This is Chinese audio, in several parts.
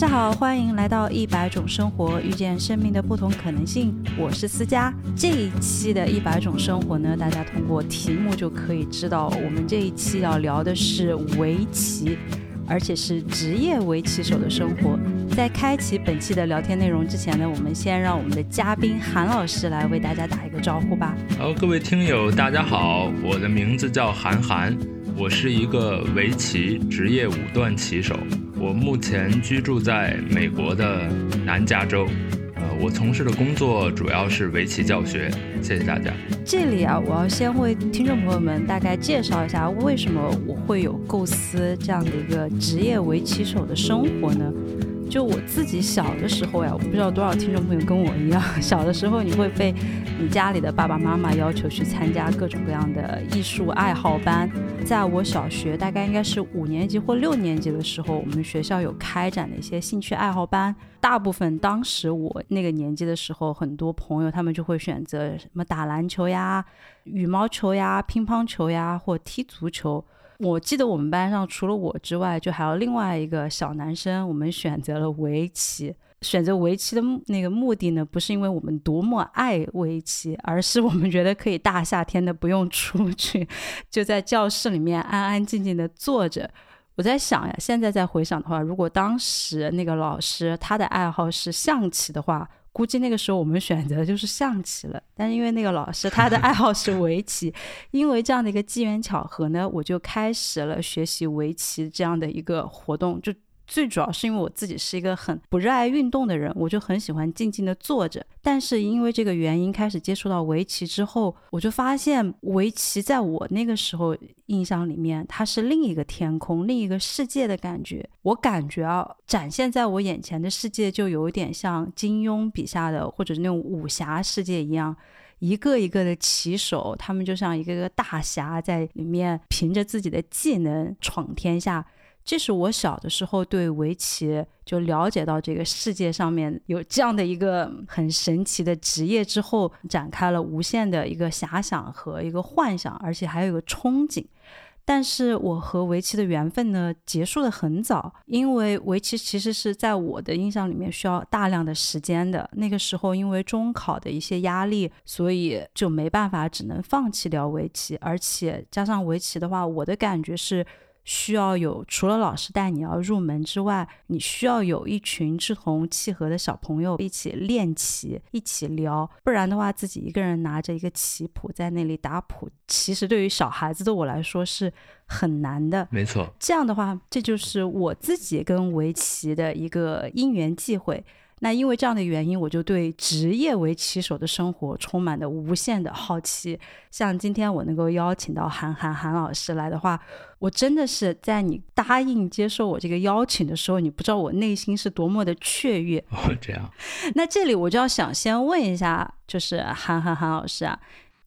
大家好，欢迎来到一百种生活，遇见生命的不同可能性。我是思佳。这一期的一百种生活呢，大家通过题目就可以知道，我们这一期要聊的是围棋，而且是职业围棋手的生活。在开启本期的聊天内容之前呢，我们先让我们的嘉宾韩老师来为大家打一个招呼吧。好，各位听友，大家好，我的名字叫韩寒，我是一个围棋职业五段棋手。我目前居住在美国的南加州，呃，我从事的工作主要是围棋教学。谢谢大家。这里啊，我要先为听众朋友们大概介绍一下，为什么我会有构思这样的一个职业围棋手的生活呢？就我自己小的时候呀，我不知道多少听众朋友跟我一样，小的时候你会被你家里的爸爸妈妈要求去参加各种各样的艺术爱好班。在我小学大概应该是五年级或六年级的时候，我们学校有开展的一些兴趣爱好班。大部分当时我那个年纪的时候，很多朋友他们就会选择什么打篮球呀、羽毛球呀、乒乓球呀，或踢足球。我记得我们班上除了我之外，就还有另外一个小男生。我们选择了围棋。选择围棋的那个目的呢，不是因为我们多么爱围棋，而是我们觉得可以大夏天的不用出去，就在教室里面安安静静的坐着。我在想呀，现在再回想的话，如果当时那个老师他的爱好是象棋的话。估计那个时候我们选择的就是象棋了，但是因为那个老师他的爱好是 围棋，因为这样的一个机缘巧合呢，我就开始了学习围棋这样的一个活动，就。最主要是因为我自己是一个很不热爱运动的人，我就很喜欢静静的坐着。但是因为这个原因，开始接触到围棋之后，我就发现围棋在我那个时候印象里面，它是另一个天空、另一个世界的感觉。我感觉啊，展现在我眼前的世界就有点像金庸笔下的，或者是那种武侠世界一样，一个一个的棋手，他们就像一个个大侠，在里面凭着自己的技能闯天下。这是我小的时候对围棋就了解到这个世界上面有这样的一个很神奇的职业之后，展开了无限的一个遐想和一个幻想，而且还有一个憧憬。但是我和围棋的缘分呢，结束的很早，因为围棋其实是在我的印象里面需要大量的时间的。那个时候因为中考的一些压力，所以就没办法，只能放弃掉围棋。而且加上围棋的话，我的感觉是。需要有除了老师带你要入门之外，你需要有一群志同契合的小朋友一起练棋，一起聊，不然的话，自己一个人拿着一个棋谱在那里打谱，其实对于小孩子的我来说是很难的。没错，这样的话，这就是我自己跟围棋的一个因缘际会。那因为这样的原因，我就对职业围棋手的生活充满了无限的好奇。像今天我能够邀请到韩寒韩老师来的话，我真的是在你答应接受我这个邀请的时候，你不知道我内心是多么的雀跃。哦，这样。那这里我就要想先问一下，就是韩寒韩老师啊，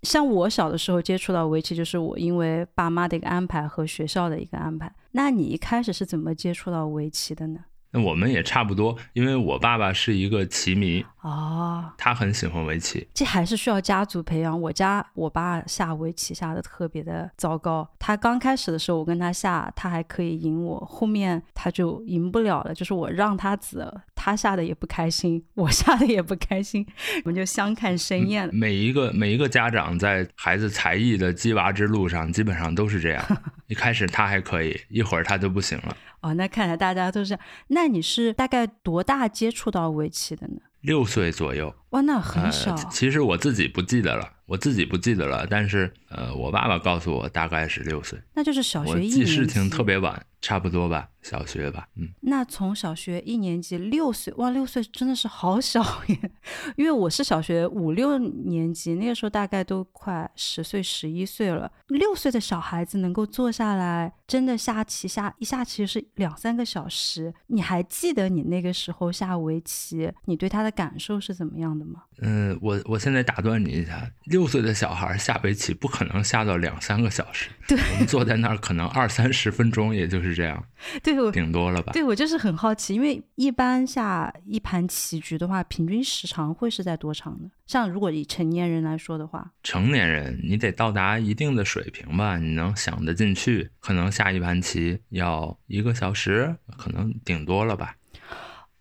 像我小的时候接触到围棋，就是我因为爸妈的一个安排和学校的一个安排。那你一开始是怎么接触到围棋的呢？那我们也差不多，因为我爸爸是一个棋迷哦，他很喜欢围棋。这还是需要家族培养。我家我爸下围棋下的特别的糟糕，他刚开始的时候我跟他下，他还可以赢我，后面他就赢不了了。就是我让他子，他下的也不开心，我 下的也不开心，我们就相看生厌了。每一个每一个家长在孩子才艺的鸡娃之路上，基本上都是这样。一开始他还可以，一会儿他就不行了。哦，那看来大家都是。那你是大概多大接触到围棋的呢？六岁左右。哇，那很少。其实我自己不记得了，我自己不记得了。但是，呃，我爸爸告诉我大概是六岁。那就是小学一年级。记事情特别晚，差不多吧，小学吧。嗯。那从小学一年级六岁，哇，六岁真的是好小耶。因为我是小学五六年级，那个时候大概都快十岁、十一岁了。六岁的小孩子能够坐下来，真的下棋下一下棋是两三个小时。你还记得你那个时候下围棋，你对他的感受是怎么样的吗？嗯，我我现在打断你一下，六岁的小孩下围棋不可能下到两三个小时，对，我们坐在那儿可能二三十分钟，也就是这样，对，我顶多了吧？对我就是很好奇，因为一般下一盘棋局的话，平均时长会是在多长呢？像如果以成年人来说的话，成年人你得到达一定的水平吧，你能想得进去，可能下一盘棋要一个小时，可能顶多了吧。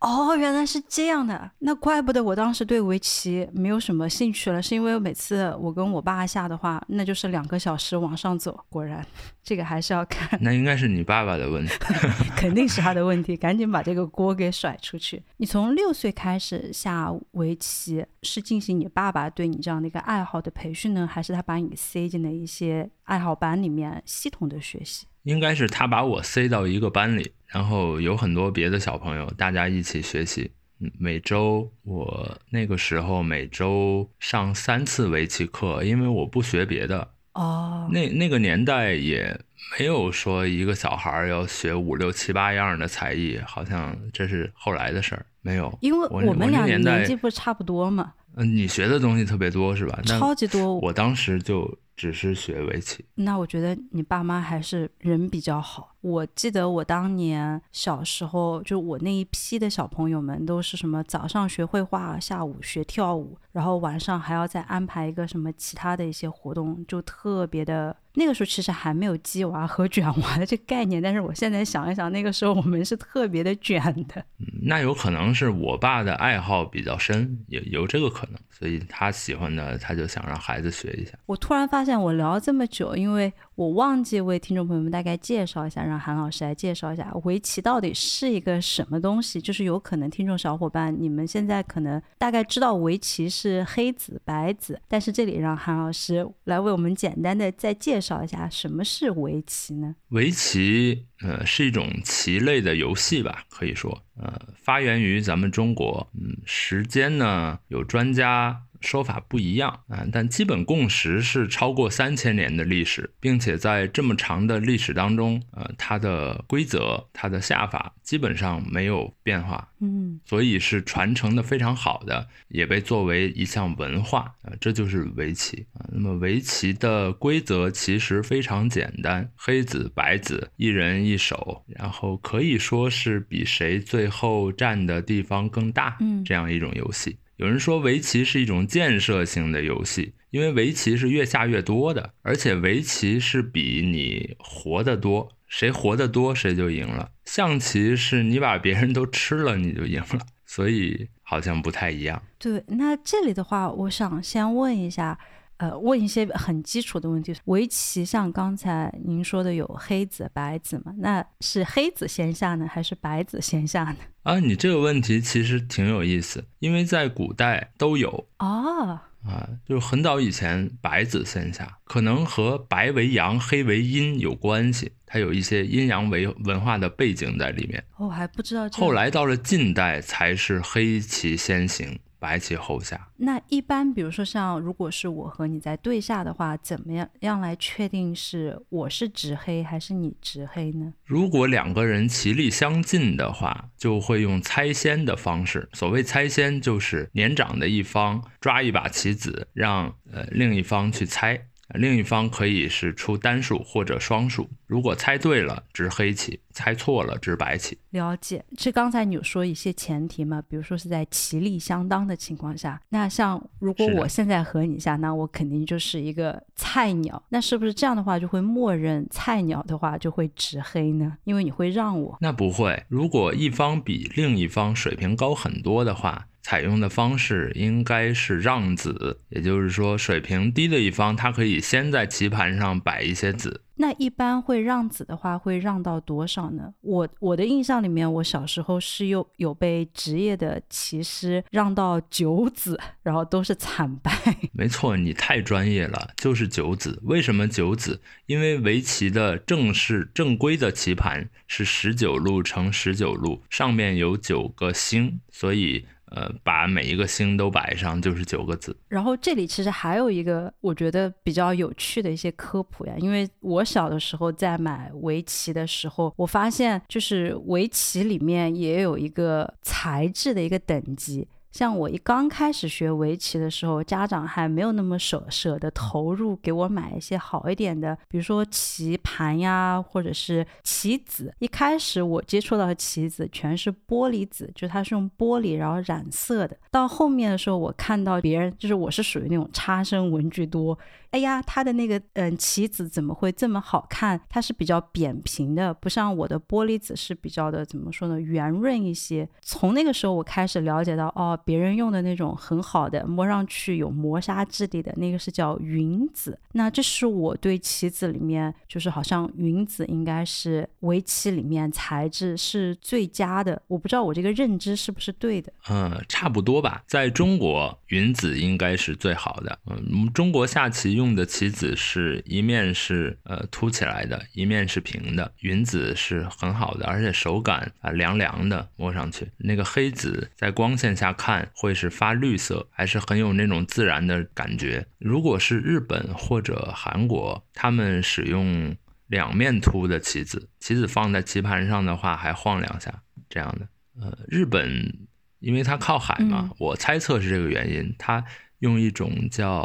哦，原来是这样的，那怪不得我当时对围棋没有什么兴趣了，是因为每次我跟我爸下的话，那就是两个小时往上走。果然，这个还是要看。那应该是你爸爸的问题，肯定是他的问题，赶紧把这个锅给甩出去。你从六岁开始下围棋，是进行你爸爸对你这样的一个爱好的培训呢，还是他把你塞进了一些爱好班里面系统的学习？应该是他把我塞到一个班里。然后有很多别的小朋友，大家一起学习。每周我那个时候每周上三次围棋课，因为我不学别的。哦。那那个年代也没有说一个小孩要学五六七八样的才艺，好像这是后来的事儿。没有，因为我们俩年纪不差不多嘛。嗯，你学的东西特别多是吧？超级多。我当时就只是学围棋。那我觉得你爸妈还是人比较好。我记得我当年小时候，就我那一批的小朋友们都是什么早上学绘画，下午学跳舞，然后晚上还要再安排一个什么其他的一些活动，就特别的。那个时候其实还没有鸡娃和卷娃的这个概念，但是我现在想一想，那个时候我们是特别的卷的。嗯，那有可能是我爸的爱好比较深，有有这个可能，所以他喜欢的他就想让孩子学一下。我突然发现我聊了这么久，因为我忘记为听众朋友们大概介绍一下。让韩老师来介绍一下围棋到底是一个什么东西。就是有可能听众小伙伴，你们现在可能大概知道围棋是黑子、白子，但是这里让韩老师来为我们简单的再介绍一下什么是围棋呢？围棋，呃，是一种棋类的游戏吧，可以说，呃，发源于咱们中国，嗯，时间呢有专家。说法不一样啊，但基本共识是超过三千年的历史，并且在这么长的历史当中，呃，它的规则、它的下法基本上没有变化，嗯，所以是传承的非常好的，也被作为一项文化啊，这就是围棋啊。那么围棋的规则其实非常简单，黑子白子一人一手，然后可以说是比谁最后占的地方更大，嗯，这样一种游戏。有人说围棋是一种建设性的游戏，因为围棋是越下越多的，而且围棋是比你活得多，谁活得多谁就赢了。象棋是你把别人都吃了你就赢了，所以好像不太一样。对，那这里的话，我想先问一下。呃，问一些很基础的问题。围棋像刚才您说的有黑子、白子嘛？那是黑子先下呢，还是白子先下呢？啊，你这个问题其实挺有意思，因为在古代都有哦。啊，就是很早以前白子先下，可能和白为阳、黑为阴有关系，它有一些阴阳为文化的背景在里面。我还不知道。后来到了近代才是黑棋先行。白棋后下，那一般比如说像如果是我和你在对下的话，怎么样样来确定是我是直黑还是你直黑呢？如果两个人棋力相近的话，就会用猜先的方式。所谓猜先，就是年长的一方抓一把棋子，让呃另一方去猜。另一方可以是出单数或者双数，如果猜对了执黑棋，猜错了执白棋。了解，这刚才你有说一些前提嘛？比如说是在棋力相当的情况下，那像如果我现在和你下，那我肯定就是一个菜鸟，那是不是这样的话就会默认菜鸟的话就会执黑呢？因为你会让我？那不会，如果一方比另一方水平高很多的话。采用的方式应该是让子，也就是说，水平低的一方他可以先在棋盘上摆一些子。那一般会让子的话，会让到多少呢？我我的印象里面，我小时候是有有被职业的棋师让到九子，然后都是惨败。没错，你太专业了，就是九子。为什么九子？因为围棋的正式正规的棋盘是十九路乘十九路，上面有九个星，所以。呃，把每一个星都摆上就是九个字。然后这里其实还有一个我觉得比较有趣的一些科普呀，因为我小的时候在买围棋的时候，我发现就是围棋里面也有一个材质的一个等级。像我一刚开始学围棋的时候，家长还没有那么舍舍得投入给我买一些好一点的，比如说棋盘呀，或者是棋子。一开始我接触到的棋子全是玻璃子，就它是用玻璃然后染色的。到后面的时候，我看到别人就是我是属于那种差生文具多。哎呀，它的那个嗯棋子怎么会这么好看？它是比较扁平的，不像我的玻璃子是比较的怎么说呢，圆润一些。从那个时候我开始了解到，哦，别人用的那种很好的，摸上去有磨砂质地的那个是叫云子。那这是我对棋子里面，就是好像云子应该是围棋里面材质是最佳的。我不知道我这个认知是不是对的？嗯，差不多吧。在中国，云子应该是最好的。嗯，中国下棋用的棋子是一面是呃凸起来的，一面是平的。云子是很好的，而且手感啊凉凉的，摸上去那个黑子在光线下看会是发绿色，还是很有那种自然的感觉。如果是日本或者韩国，他们使用两面凸的棋子，棋子放在棋盘上的话还晃两下这样的。呃，日本因为它靠海嘛，我猜测是这个原因，它。用一种叫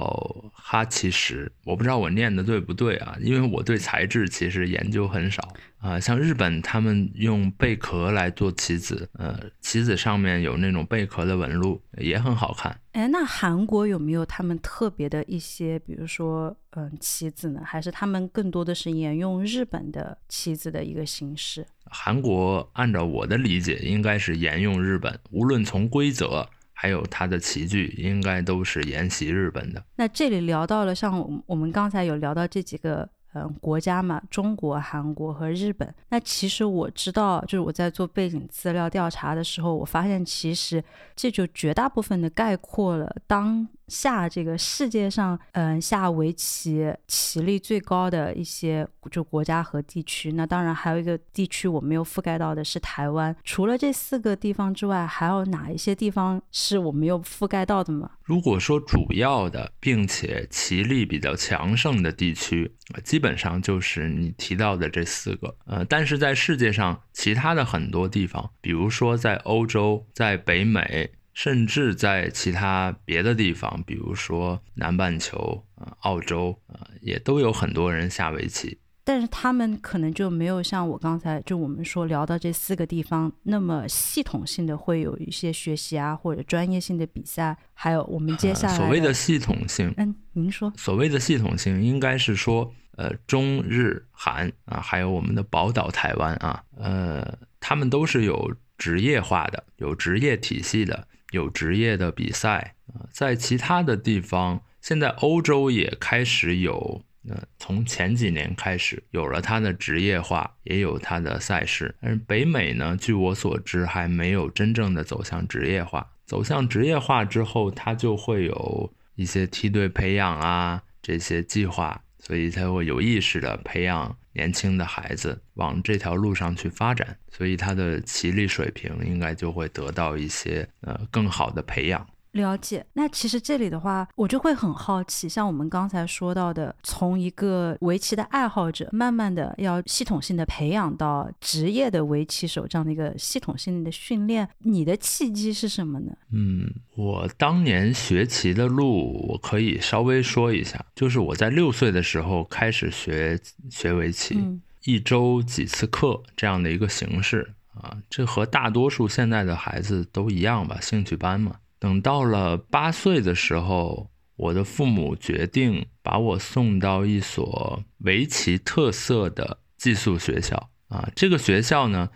哈奇石，我不知道我念的对不对啊？因为我对材质其实研究很少啊。像日本他们用贝壳来做棋子，呃，棋子上面有那种贝壳的纹路，也很好看。哎，那韩国有没有他们特别的一些，比如说嗯棋子呢？还是他们更多的是沿用日本的棋子的一个形式？韩国按照我的理解，应该是沿用日本，无论从规则。还有它的棋具应该都是沿袭日本的。那这里聊到了，像我们刚才有聊到这几个嗯国家嘛，中国、韩国和日本。那其实我知道，就是我在做背景资料调查的时候，我发现其实这就绝大部分的概括了当。下这个世界上，嗯，下围棋棋力最高的一些就国家和地区，那当然还有一个地区我没有覆盖到的是台湾。除了这四个地方之外，还有哪一些地方是我没有覆盖到的吗？如果说主要的，并且棋力比较强盛的地区，基本上就是你提到的这四个。呃，但是在世界上其他的很多地方，比如说在欧洲，在北美。甚至在其他别的地方，比如说南半球啊、澳洲啊，也都有很多人下围棋。但是他们可能就没有像我刚才就我们说聊到这四个地方那么系统性的会有一些学习啊，或者专业性的比赛。还有我们接下 来所谓的系统性，嗯，您说所谓的系统性应该是说，呃，中日韩啊，还有我们的宝岛台湾啊，呃，他们都是有职业化的，有职业体系的。有职业的比赛啊，在其他的地方，现在欧洲也开始有，呃，从前几年开始有了它的职业化，也有它的赛事。但是北美呢，据我所知，还没有真正的走向职业化。走向职业化之后，它就会有一些梯队培养啊这些计划，所以才会有意识的培养。年轻的孩子往这条路上去发展，所以他的棋力水平应该就会得到一些呃更好的培养。了解，那其实这里的话，我就会很好奇，像我们刚才说到的，从一个围棋的爱好者，慢慢的要系统性的培养到职业的围棋手这样的一个系统性的训练，你的契机是什么呢？嗯，我当年学棋的路，我可以稍微说一下，就是我在六岁的时候开始学学围棋，一周几次课这样的一个形式啊，这和大多数现在的孩子都一样吧，兴趣班嘛。等到了八岁的时候，我的父母决定把我送到一所围棋特色的寄宿学校啊。这个学校呢，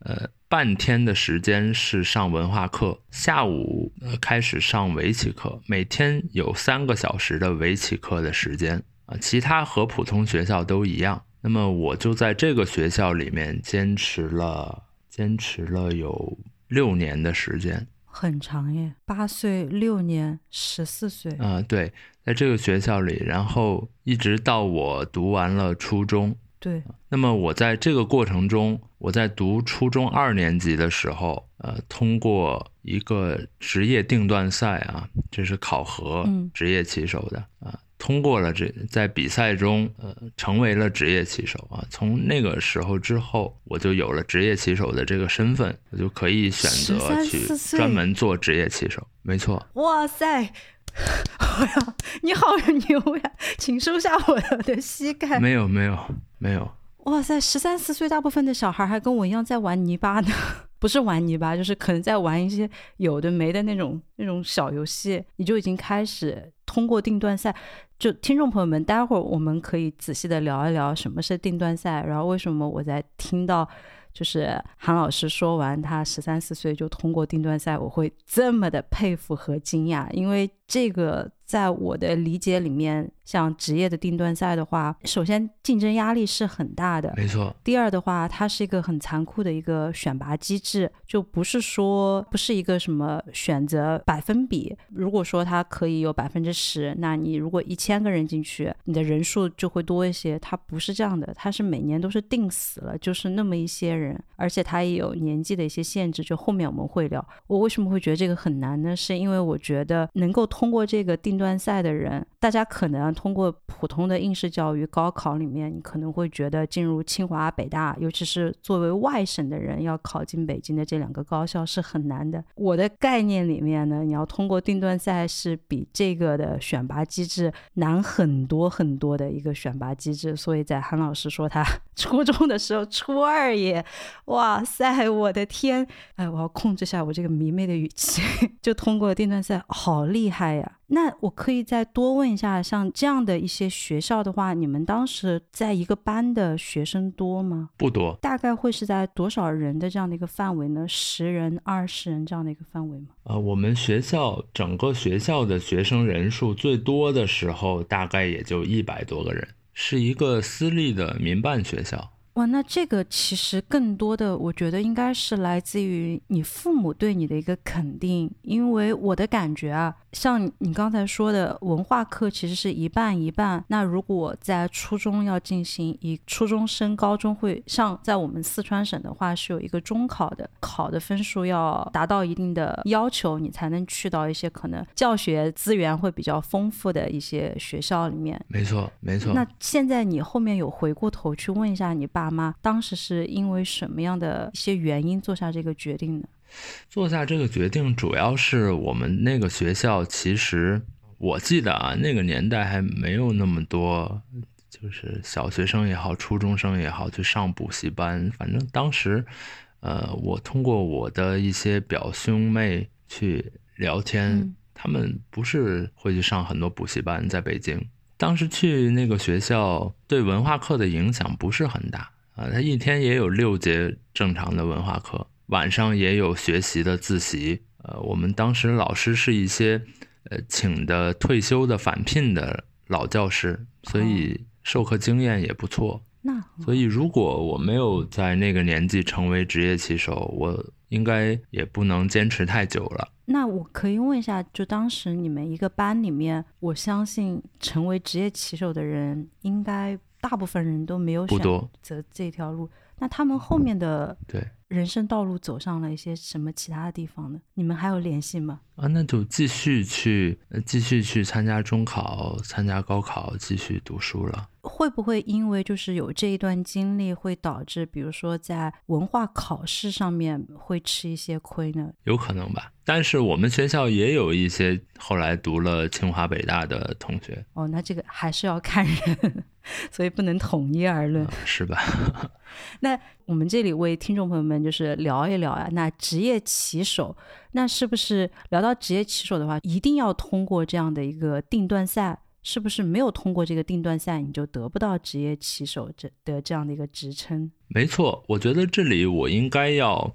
呃，半天的时间是上文化课，下午呃开始上围棋课，每天有三个小时的围棋课的时间啊。其他和普通学校都一样。那么我就在这个学校里面坚持了，坚持了有六年的时间。很长耶，八岁、六年、十四岁。啊，对，在这个学校里，然后一直到我读完了初中。对。那么我在这个过程中，我在读初中二年级的时候，呃，通过一个职业定段赛啊，这是考核职业棋手的啊。通过了这，在比赛中，呃，成为了职业棋手啊。从那个时候之后，我就有了职业棋手的这个身份，我就可以选择去专门做职业棋手。没错。哇塞！哎呀，你好牛呀！请收下我的膝盖。没有，没有，没有。哇塞！十三四岁，大部分的小孩还跟我一样在玩泥巴呢。不是玩泥巴，就是可能在玩一些有的没的那种那种小游戏，你就已经开始。通过定段赛，就听众朋友们，待会儿我们可以仔细的聊一聊什么是定段赛，然后为什么我在听到就是韩老师说完他十三四岁就通过定段赛，我会这么的佩服和惊讶，因为这个。在我的理解里面，像职业的定段赛的话，首先竞争压力是很大的，没错。第二的话，它是一个很残酷的一个选拔机制，就不是说不是一个什么选择百分比。如果说它可以有百分之十，那你如果一千个人进去，你的人数就会多一些。它不是这样的，它是每年都是定死了，就是那么一些人，而且它也有年纪的一些限制。就后面我们会聊，我为什么会觉得这个很难呢？是因为我觉得能够通过这个定。段赛的人，大家可能通过普通的应试教育、高考里面，你可能会觉得进入清华、北大，尤其是作为外省的人要考进北京的这两个高校是很难的。我的概念里面呢，你要通过定段赛是比这个的选拔机制难很多很多的一个选拔机制。所以在韩老师说他初中的时候，初二耶，哇塞，我的天，哎，我要控制下我这个迷妹的语气，就通过定段赛，好厉害呀！那我可以再多问一下，像这样的一些学校的话，你们当时在一个班的学生多吗？不多，大概会是在多少人的这样的一个范围呢？十人、二十人这样的一个范围吗？呃，我们学校整个学校的学生人数最多的时候，大概也就一百多个人，是一个私立的民办学校。哇，那这个其实更多的，我觉得应该是来自于你父母对你的一个肯定，因为我的感觉啊，像你刚才说的文化课其实是一半一半。那如果在初中要进行以初中升高中会，像在我们四川省的话是有一个中考的，考的分数要达到一定的要求，你才能去到一些可能教学资源会比较丰富的一些学校里面。没错，没错。那现在你后面有回过头去问一下你爸？爸妈当时是因为什么样的一些原因做下这个决定呢？做下这个决定主要是我们那个学校，其实我记得啊，那个年代还没有那么多，就是小学生也好，初中生也好去上补习班。反正当时，呃，我通过我的一些表兄妹去聊天，他们不是会去上很多补习班，在北京。当时去那个学校，对文化课的影响不是很大。啊，他一天也有六节正常的文化课，晚上也有学习的自习。呃，我们当时老师是一些呃请的退休的返聘的老教师，所以授课经验也不错。那所以如果我没有在那个年纪成为职业棋手，我应该也不能坚持太久了。那我可以问一下，就当时你们一个班里面，我相信成为职业棋手的人应该。大部分人都没有选择这条路，那他们后面的对人生道路走上了一些什么其他的地方呢？你们还有联系吗？啊，那就继续去，继续去参加中考，参加高考，继续读书了。会不会因为就是有这一段经历，会导致比如说在文化考试上面会吃一些亏呢？有可能吧。但是我们学校也有一些后来读了清华北大的同学。哦，那这个还是要看人，所以不能统一而论，是吧？那我们这里为听众朋友们就是聊一聊啊，那职业棋手，那是不是聊到职业棋手的话，一定要通过这样的一个定段赛？是不是没有通过这个定段赛，你就得不到职业棋手这的这样的一个职称？没错，我觉得这里我应该要，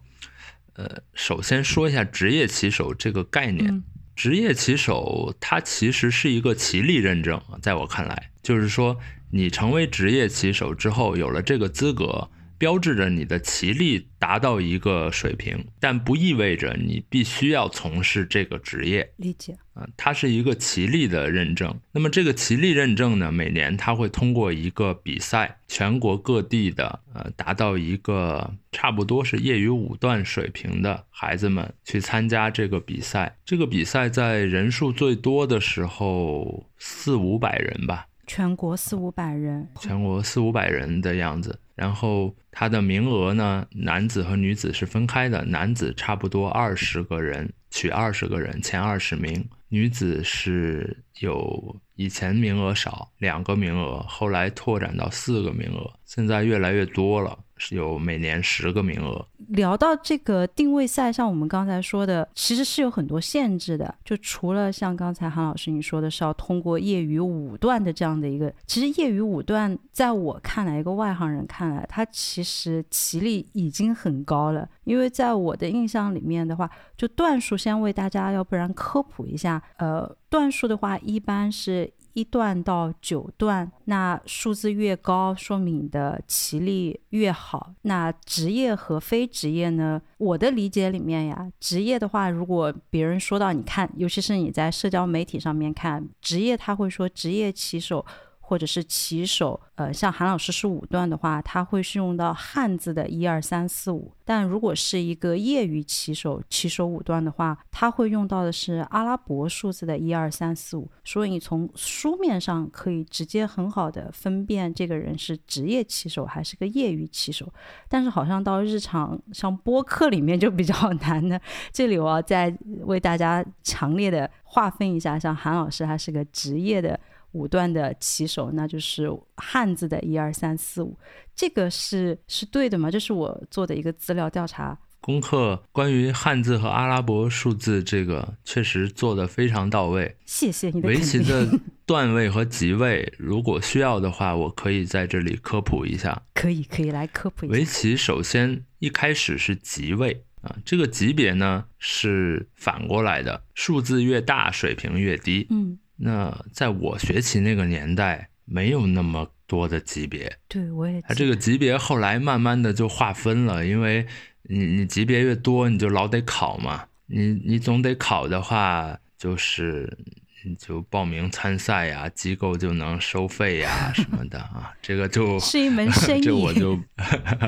呃，首先说一下职业棋手这个概念。职业棋手它其实是一个棋力认证，在我看来，就是说你成为职业棋手之后，有了这个资格。标志着你的棋力达到一个水平，但不意味着你必须要从事这个职业。理解啊，它是一个棋力的认证。那么这个棋力认证呢，每年它会通过一个比赛，全国各地的呃，达到一个差不多是业余五段水平的孩子们去参加这个比赛。这个比赛在人数最多的时候四五百人吧。全国四五百人，全国四五百人的样子。然后他的名额呢，男子和女子是分开的，男子差不多二十个人取二十个人，前二十名。女子是有以前名额少，两个名额，后来拓展到四个名额，现在越来越多了。是有每年十个名额。聊到这个定位赛，像我们刚才说的，其实是有很多限制的。就除了像刚才韩老师你说的是要通过业余五段的这样的一个，其实业余五段在我看来，一个外行人看来，它其实棋力已经很高了。因为在我的印象里面的话，就段数先为大家要不然科普一下，呃，段数的话一般是。一段到九段，那数字越高，说明你的棋力越好。那职业和非职业呢？我的理解里面呀，职业的话，如果别人说到你看，尤其是你在社交媒体上面看职业，他会说职业棋手。或者是棋手，呃，像韩老师是五段的话，他会是用到汉字的一二三四五。但如果是一个业余棋手，棋手五段的话，他会用到的是阿拉伯数字的一二三四五。所以你从书面上可以直接很好的分辨这个人是职业棋手还是个业余棋手。但是好像到日常像播客里面就比较 难的。这里我要再为大家强烈的划分一下，像韩老师他是个职业的。五段的起手，那就是汉字的一二三四五，这个是是对的吗？这是我做的一个资料调查功课，关于汉字和阿拉伯数字这个确实做的非常到位。谢谢你的围棋的 段位和级位，如果需要的话，我可以在这里科普一下。可以，可以来科普一下。围棋首先一开始是级位啊，这个级别呢是反过来的，数字越大，水平越低。嗯。那在我学习那个年代，没有那么多的级别。对，我也。它这个级别后来慢慢的就划分了，因为你你级别越多，你就老得考嘛。你你总得考的话，就是你就报名参赛呀，机构就能收费呀 什么的啊。这个就是一门生 意。这我就，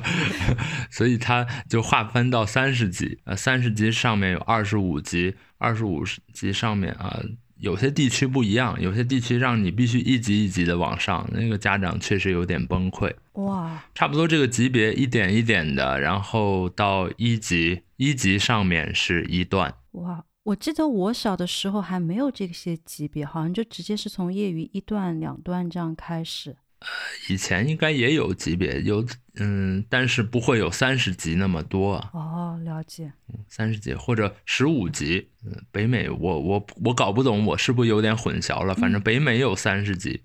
所以他就划分到三十级，呃，三十级上面有二十五级，二十五级上面啊。有些地区不一样，有些地区让你必须一级一级的往上，那个家长确实有点崩溃。哇，差不多这个级别一点一点的，然后到一级，一级上面是一段。哇，我记得我小的时候还没有这些级别，好像就直接是从业余一段、两段这样开始。以前应该也有级别，有嗯，但是不会有三十级那么多。哦，了解。三十级或者十五级，嗯，北美我我我搞不懂，我是不是有点混淆了？反正北美有三十级，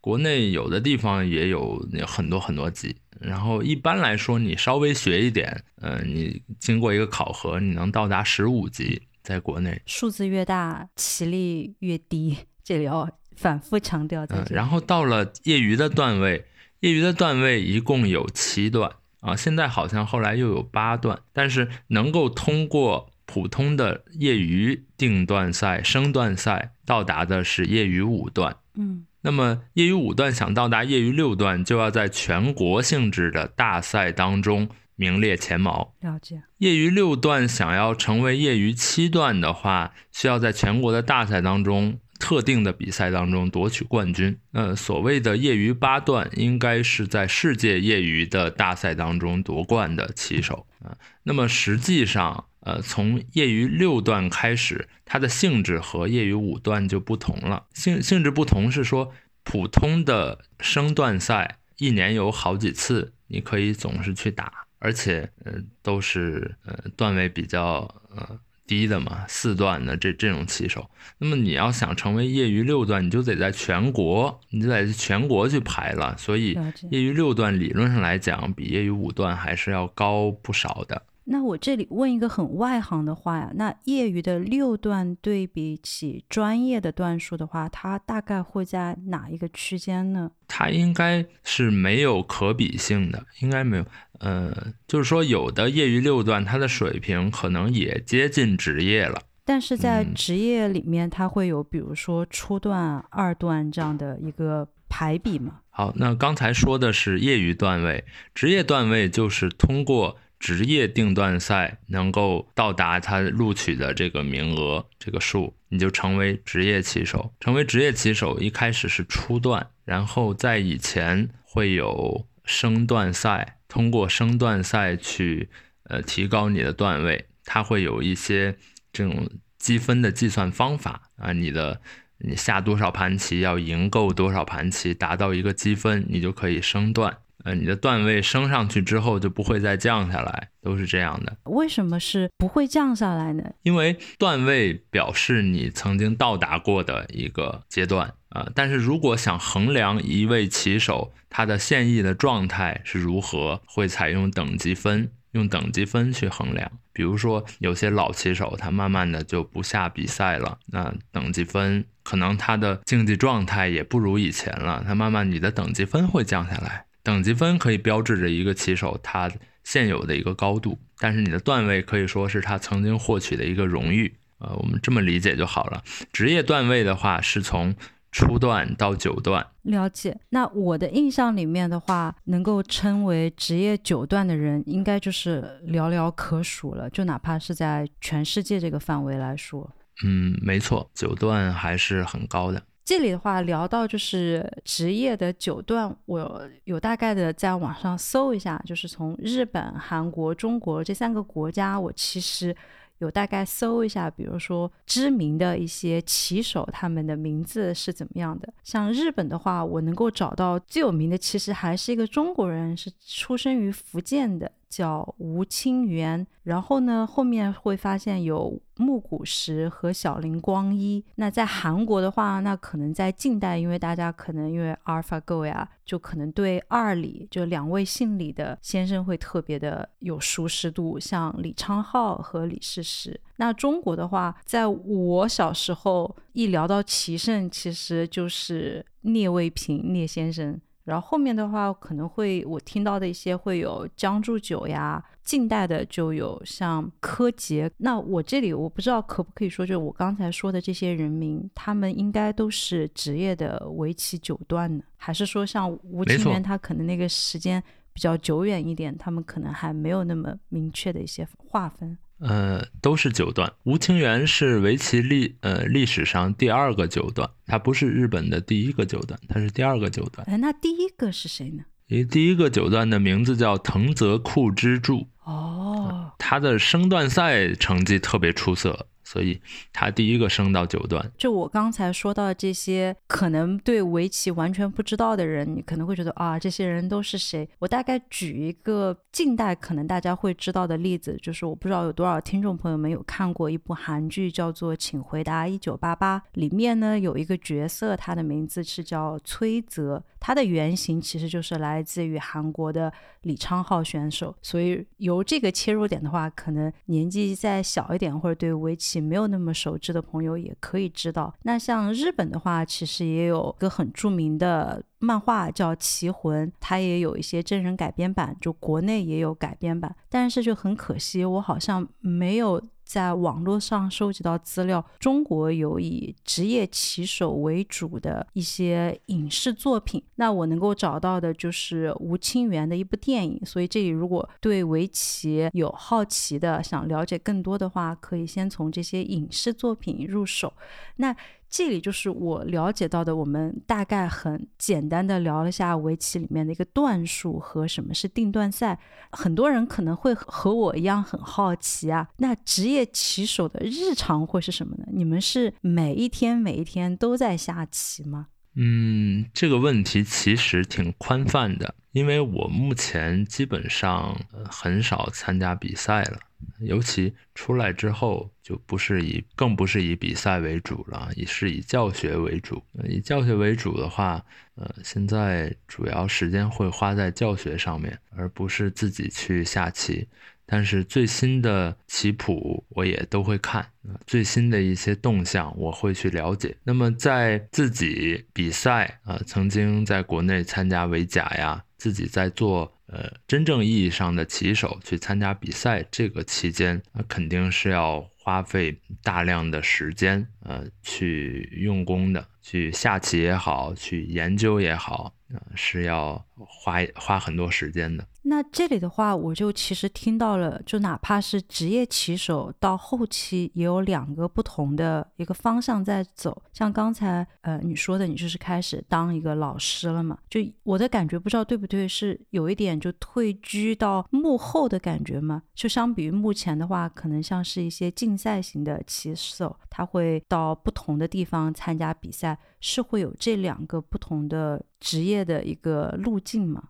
国内有的地方也有很多很多级。然后一般来说，你稍微学一点，嗯，你经过一个考核，你能到达十五级，在国内。数字越大，棋力越低，这里要。反复强调，嗯，然后到了业余的段位，业余的段位一共有七段啊，现在好像后来又有八段，但是能够通过普通的业余定段赛、升段赛到达的是业余五段，嗯，那么业余五段想到达业余六段，就要在全国性质的大赛当中名列前茅。了解。业余六段想要成为业余七段的话，需要在全国的大赛当中。特定的比赛当中夺取冠军，呃，所谓的业余八段，应该是在世界业余的大赛当中夺冠的棋手啊。那么实际上，呃，从业余六段开始，它的性质和业余五段就不同了。性性质不同是说，普通的升段赛一年有好几次，你可以总是去打，而且呃都是呃段位比较呃。低的嘛，四段的这这种棋手，那么你要想成为业余六段，你就得在全国，你就得全国去排了。所以业余六段理论上来讲，比业余五段还是要高不少的。那我这里问一个很外行的话呀，那业余的六段对比起专业的段数的话，它大概会在哪一个区间呢？它应该是没有可比性的，应该没有。呃，就是说，有的业余六段，它的水平可能也接近职业了。但是在职业里面，它会有比如说初段、二段这样的一个排比吗？好，那刚才说的是业余段位，职业段位就是通过职业定段赛能够到达他录取的这个名额这个数，你就成为职业棋手。成为职业棋手，一开始是初段，然后在以前会有升段赛。通过升段赛去，呃，提高你的段位，它会有一些这种积分的计算方法啊。你的你下多少盘棋，要赢够多少盘棋，达到一个积分，你就可以升段。呃，你的段位升上去之后就不会再降下来，都是这样的。为什么是不会降下来呢？因为段位表示你曾经到达过的一个阶段啊。但是如果想衡量一位棋手他的现役的状态是如何，会采用等级分，用等级分去衡量。比如说有些老棋手他慢慢的就不下比赛了，那等级分可能他的竞技状态也不如以前了，他慢慢你的等级分会降下来。等级分可以标志着一个棋手他现有的一个高度，但是你的段位可以说是他曾经获取的一个荣誉。呃，我们这么理解就好了。职业段位的话是从初段到九段。了解。那我的印象里面的话，能够称为职业九段的人，应该就是寥寥可数了。就哪怕是在全世界这个范围来说，嗯，没错，九段还是很高的。这里的话聊到就是职业的九段，我有大概的在网上搜一下，就是从日本、韩国、中国这三个国家，我其实有大概搜一下，比如说知名的一些棋手，他们的名字是怎么样的。像日本的话，我能够找到最有名的，其实还是一个中国人，是出生于福建的。叫吴清源，然后呢，后面会发现有木谷实和小林光一。那在韩国的话，那可能在近代，因为大家可能因为 AlphaGo 呀，就可能对二李就两位姓李的先生会特别的有熟识度，像李昌镐和李世石。那中国的话，在我小时候一聊到棋圣，其实就是聂卫平聂先生。然后后面的话，可能会我听到的一些会有江铸久呀，近代的就有像柯洁。那我这里我不知道可不可以说，就我刚才说的这些人名，他们应该都是职业的围棋九段呢？还是说像吴清源他可能那个时间比较久远一点，他们可能还没有那么明确的一些划分？呃，都是九段。吴清源是围棋历呃历史上第二个九段，他不是日本的第一个九段，他是第二个九段。哎，那第一个是谁呢？诶，第一个九段的名字叫藤泽库之助。哦，他的升段赛成绩特别出色。所以他第一个升到九段。就我刚才说到这些，可能对围棋完全不知道的人，你可能会觉得啊，这些人都是谁？我大概举一个近代可能大家会知道的例子，就是我不知道有多少听众朋友们有看过一部韩剧，叫做《请回答一九八八》，里面呢有一个角色，他的名字是叫崔泽，他的原型其实就是来自于韩国的李昌镐选手。所以由这个切入点的话，可能年纪再小一点或者对围棋。没有那么熟知的朋友也可以知道。那像日本的话，其实也有个很著名的漫画叫《棋魂》，它也有一些真人改编版，就国内也有改编版。但是就很可惜，我好像没有。在网络上收集到资料，中国有以职业棋手为主的一些影视作品。那我能够找到的就是吴清源的一部电影。所以这里如果对围棋有好奇的，想了解更多的话，可以先从这些影视作品入手。那。这里就是我了解到的，我们大概很简单的聊了下围棋里面的一个段数和什么是定段赛。很多人可能会和我一样很好奇啊，那职业棋手的日常会是什么呢？你们是每一天每一天都在下棋吗？嗯，这个问题其实挺宽泛的，因为我目前基本上很少参加比赛了。尤其出来之后，就不是以，更不是以比赛为主了，也是以教学为主。以教学为主的话，呃，现在主要时间会花在教学上面，而不是自己去下棋。但是最新的棋谱我也都会看，最新的一些动向我会去了解。那么在自己比赛啊，曾经在国内参加围甲呀，自己在做。呃，真正意义上的棋手去参加比赛，这个期间那肯定是要花费大量的时间，呃，去用功的，去下棋也好，去研究也好，呃，是要花花很多时间的。那这里的话，我就其实听到了，就哪怕是职业棋手到后期，也有两个不同的一个方向在走。像刚才呃你说的，你就是开始当一个老师了嘛？就我的感觉，不知道对不对，是有一点就退居到幕后的感觉吗？就相比于目前的话，可能像是一些竞赛型的棋手，他会到不同的地方参加比赛，是会有这两个不同的职业的一个路径吗？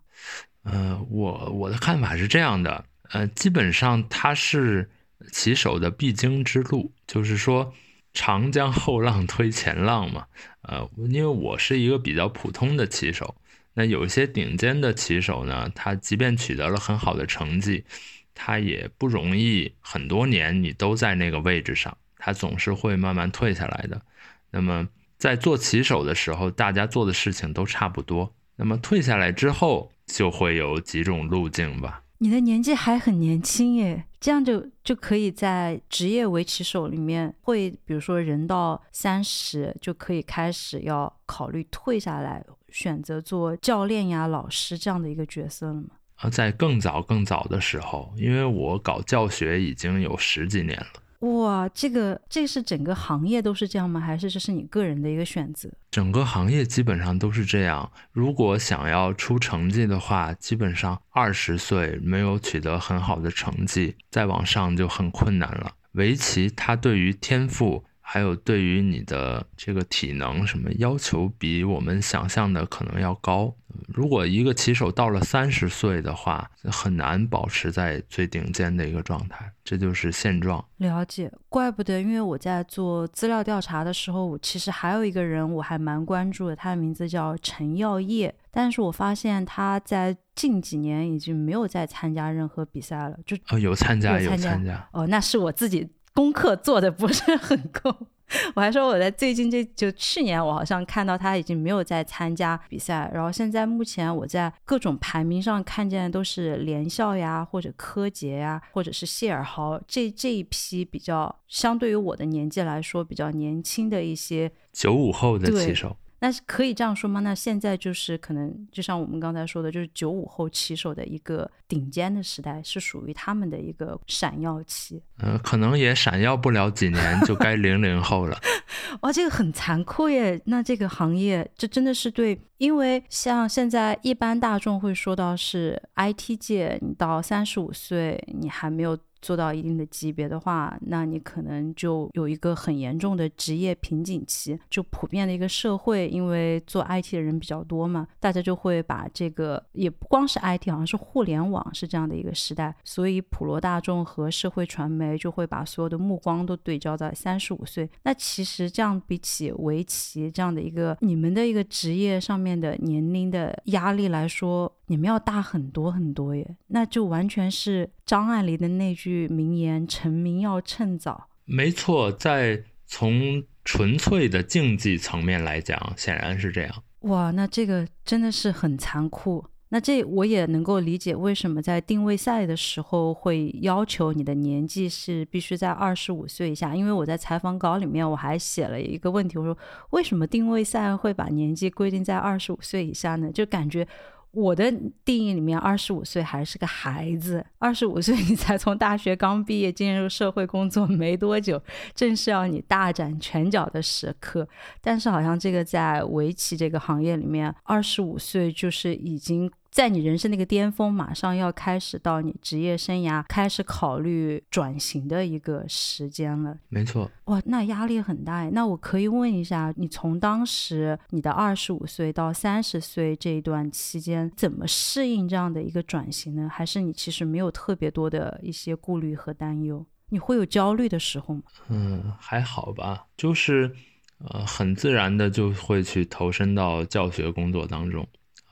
呃，我我的看法是这样的，呃，基本上它是棋手的必经之路，就是说长江后浪推前浪嘛。呃，因为我是一个比较普通的棋手，那有一些顶尖的棋手呢，他即便取得了很好的成绩，他也不容易很多年你都在那个位置上，他总是会慢慢退下来的。那么在做棋手的时候，大家做的事情都差不多。那么退下来之后。就会有几种路径吧。你的年纪还很年轻耶，这样就就可以在职业围棋手里面，会比如说人到三十就可以开始要考虑退下来，选择做教练呀、老师这样的一个角色了吗？啊，在更早更早的时候，因为我搞教学已经有十几年了。哇，这个这是整个行业都是这样吗？还是这是你个人的一个选择？整个行业基本上都是这样。如果想要出成绩的话，基本上二十岁没有取得很好的成绩，再往上就很困难了。围棋它对于天赋。还有对于你的这个体能什么要求，比我们想象的可能要高。如果一个棋手到了三十岁的话，很难保持在最顶尖的一个状态，这就是现状。了解，怪不得，因为我在做资料调查的时候，我其实还有一个人我还蛮关注的，他的名字叫陈耀烨，但是我发现他在近几年已经没有再参加任何比赛了。就哦，有参加，有参加。哦，那是我自己。功课做的不是很够，我还说我在最近这就去年，我好像看到他已经没有在参加比赛，然后现在目前我在各种排名上看见的都是连笑呀，或者柯洁呀，或者是谢尔豪这这一批比较相对于我的年纪来说比较年轻的一些九五后的棋手。那可以这样说吗？那现在就是可能，就像我们刚才说的，就是九五后骑手的一个顶尖的时代，是属于他们的一个闪耀期。嗯，可能也闪耀不了几年，就该零零后了。哇，这个很残酷耶！那这个行业，这真的是对，因为像现在一般大众会说到是 IT 界，你到三十五岁，你还没有。做到一定的级别的话，那你可能就有一个很严重的职业瓶颈期。就普遍的一个社会，因为做 IT 的人比较多嘛，大家就会把这个也不光是 IT，好像是互联网是这样的一个时代，所以普罗大众和社会传媒就会把所有的目光都对焦在三十五岁。那其实这样比起围棋这样的一个你们的一个职业上面的年龄的压力来说。你们要大很多很多耶，那就完全是张爱玲的那句名言：“成名要趁早。”没错，在从纯粹的竞技层面来讲，显然是这样。哇，那这个真的是很残酷。那这我也能够理解，为什么在定位赛的时候会要求你的年纪是必须在二十五岁以下？因为我在采访稿里面我还写了一个问题，我说为什么定位赛会把年纪规定在二十五岁以下呢？就感觉。我的定义里面，二十五岁还是个孩子。二十五岁你才从大学刚毕业进入社会工作没多久，正是要你大展拳脚的时刻。但是好像这个在围棋这个行业里面，二十五岁就是已经。在你人生那个巅峰，马上要开始到你职业生涯开始考虑转型的一个时间了。没错，哇，那压力很大。那我可以问一下，你从当时你的二十五岁到三十岁这一段期间，怎么适应这样的一个转型呢？还是你其实没有特别多的一些顾虑和担忧？你会有焦虑的时候吗？嗯，还好吧，就是呃，很自然的就会去投身到教学工作当中。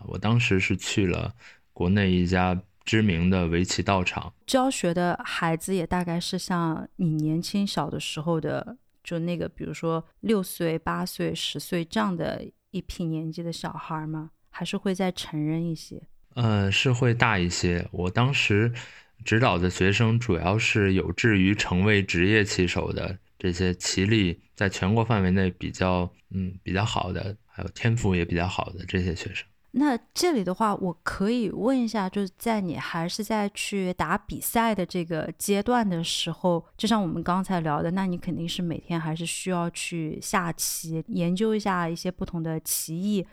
我当时是去了国内一家知名的围棋道场，教学的孩子也大概是像你年轻小的时候的，就那个，比如说六岁、八岁、十岁这样的一批年纪的小孩吗？还是会再成人一些？嗯，是会大一些。我当时指导的学生主要是有志于成为职业棋手的，这些棋力在全国范围内比较嗯比较好的，还有天赋也比较好的这些学生。那这里的话，我可以问一下，就是在你还是在去打比赛的这个阶段的时候，就像我们刚才聊的，那你肯定是每天还是需要去下棋，研究一下一些不同的棋艺。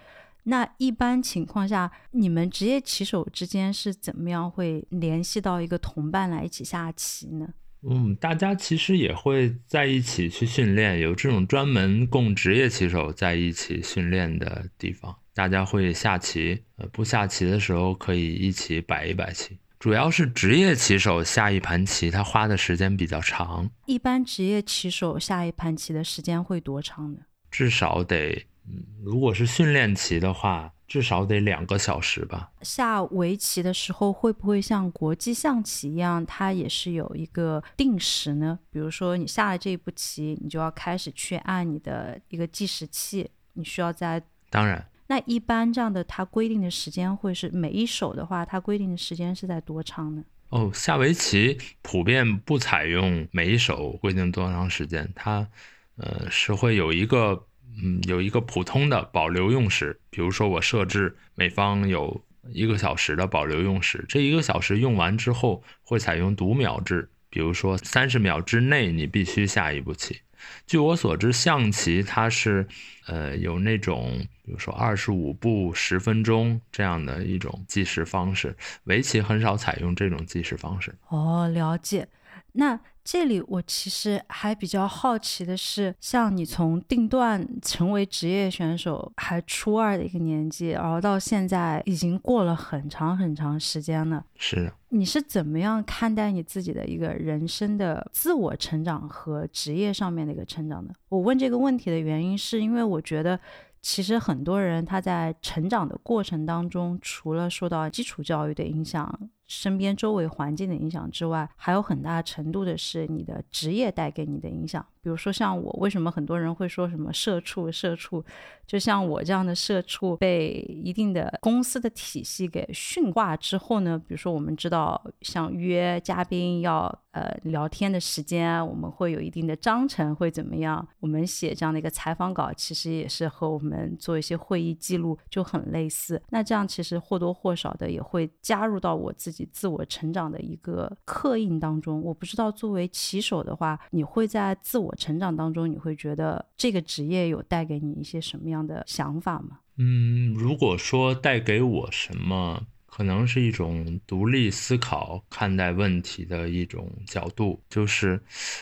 那一般情况下，你们职业棋手之间是怎么样会联系到一个同伴来一起下棋呢？嗯，大家其实也会在一起去训练，有这种专门供职业棋手在一起训练的地方。大家会下棋，呃，不下棋的时候可以一起摆一摆棋。主要是职业棋手下一盘棋，他花的时间比较长。一般职业棋手下一盘棋的时间会多长呢？至少得，嗯，如果是训练棋的话。至少得两个小时吧。下围棋的时候会不会像国际象棋一样，它也是有一个定时呢？比如说你下了这一步棋，你就要开始去按你的一个计时器，你需要在。当然。那一般这样的它规定的时间会是每一手的话，它规定的时间是在多长呢？哦，下围棋普遍不采用每一手规定多长时间，它呃是会有一个。嗯，有一个普通的保留用时，比如说我设置每方有一个小时的保留用时，这一个小时用完之后会采用读秒制，比如说三十秒之内你必须下一步棋。据我所知，象棋它是呃有那种，比如说二十五步十分钟这样的一种计时方式，围棋很少采用这种计时方式。哦，了解。那这里我其实还比较好奇的是，像你从定段成为职业选手还初二的一个年纪，然后到现在已经过了很长很长时间了。是，你是怎么样看待你自己的一个人生的自我成长和职业上面的一个成长的？我问这个问题的原因，是因为我觉得。其实很多人他在成长的过程当中，除了受到基础教育的影响、身边周围环境的影响之外，还有很大程度的是你的职业带给你的影响。比如说像我，为什么很多人会说什么社畜？社畜，就像我这样的社畜，被一定的公司的体系给驯化之后呢？比如说我们知道，像约嘉宾要呃聊天的时间，我们会有一定的章程，会怎么样？我们写这样的一个采访稿，其实也是和我们做一些会议记录就很类似。那这样其实或多或少的也会加入到我自己自我成长的一个刻印当中。我不知道作为棋手的话，你会在自我成长当中，你会觉得这个职业有带给你一些什么样的想法吗？嗯，如果说带给我什么，可能是一种独立思考、看待问题的一种角度，就是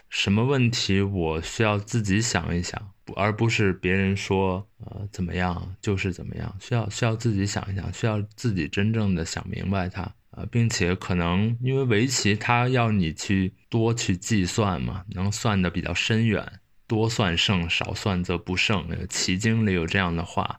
什么问题我需要自己想一想，而不是别人说呃怎么样就是怎么样，需要需要自己想一想，需要自己真正的想明白它。呃，并且可能因为围棋它要你去多去计算嘛，能算的比较深远，多算胜，少算则不胜。那个棋经里有这样的话，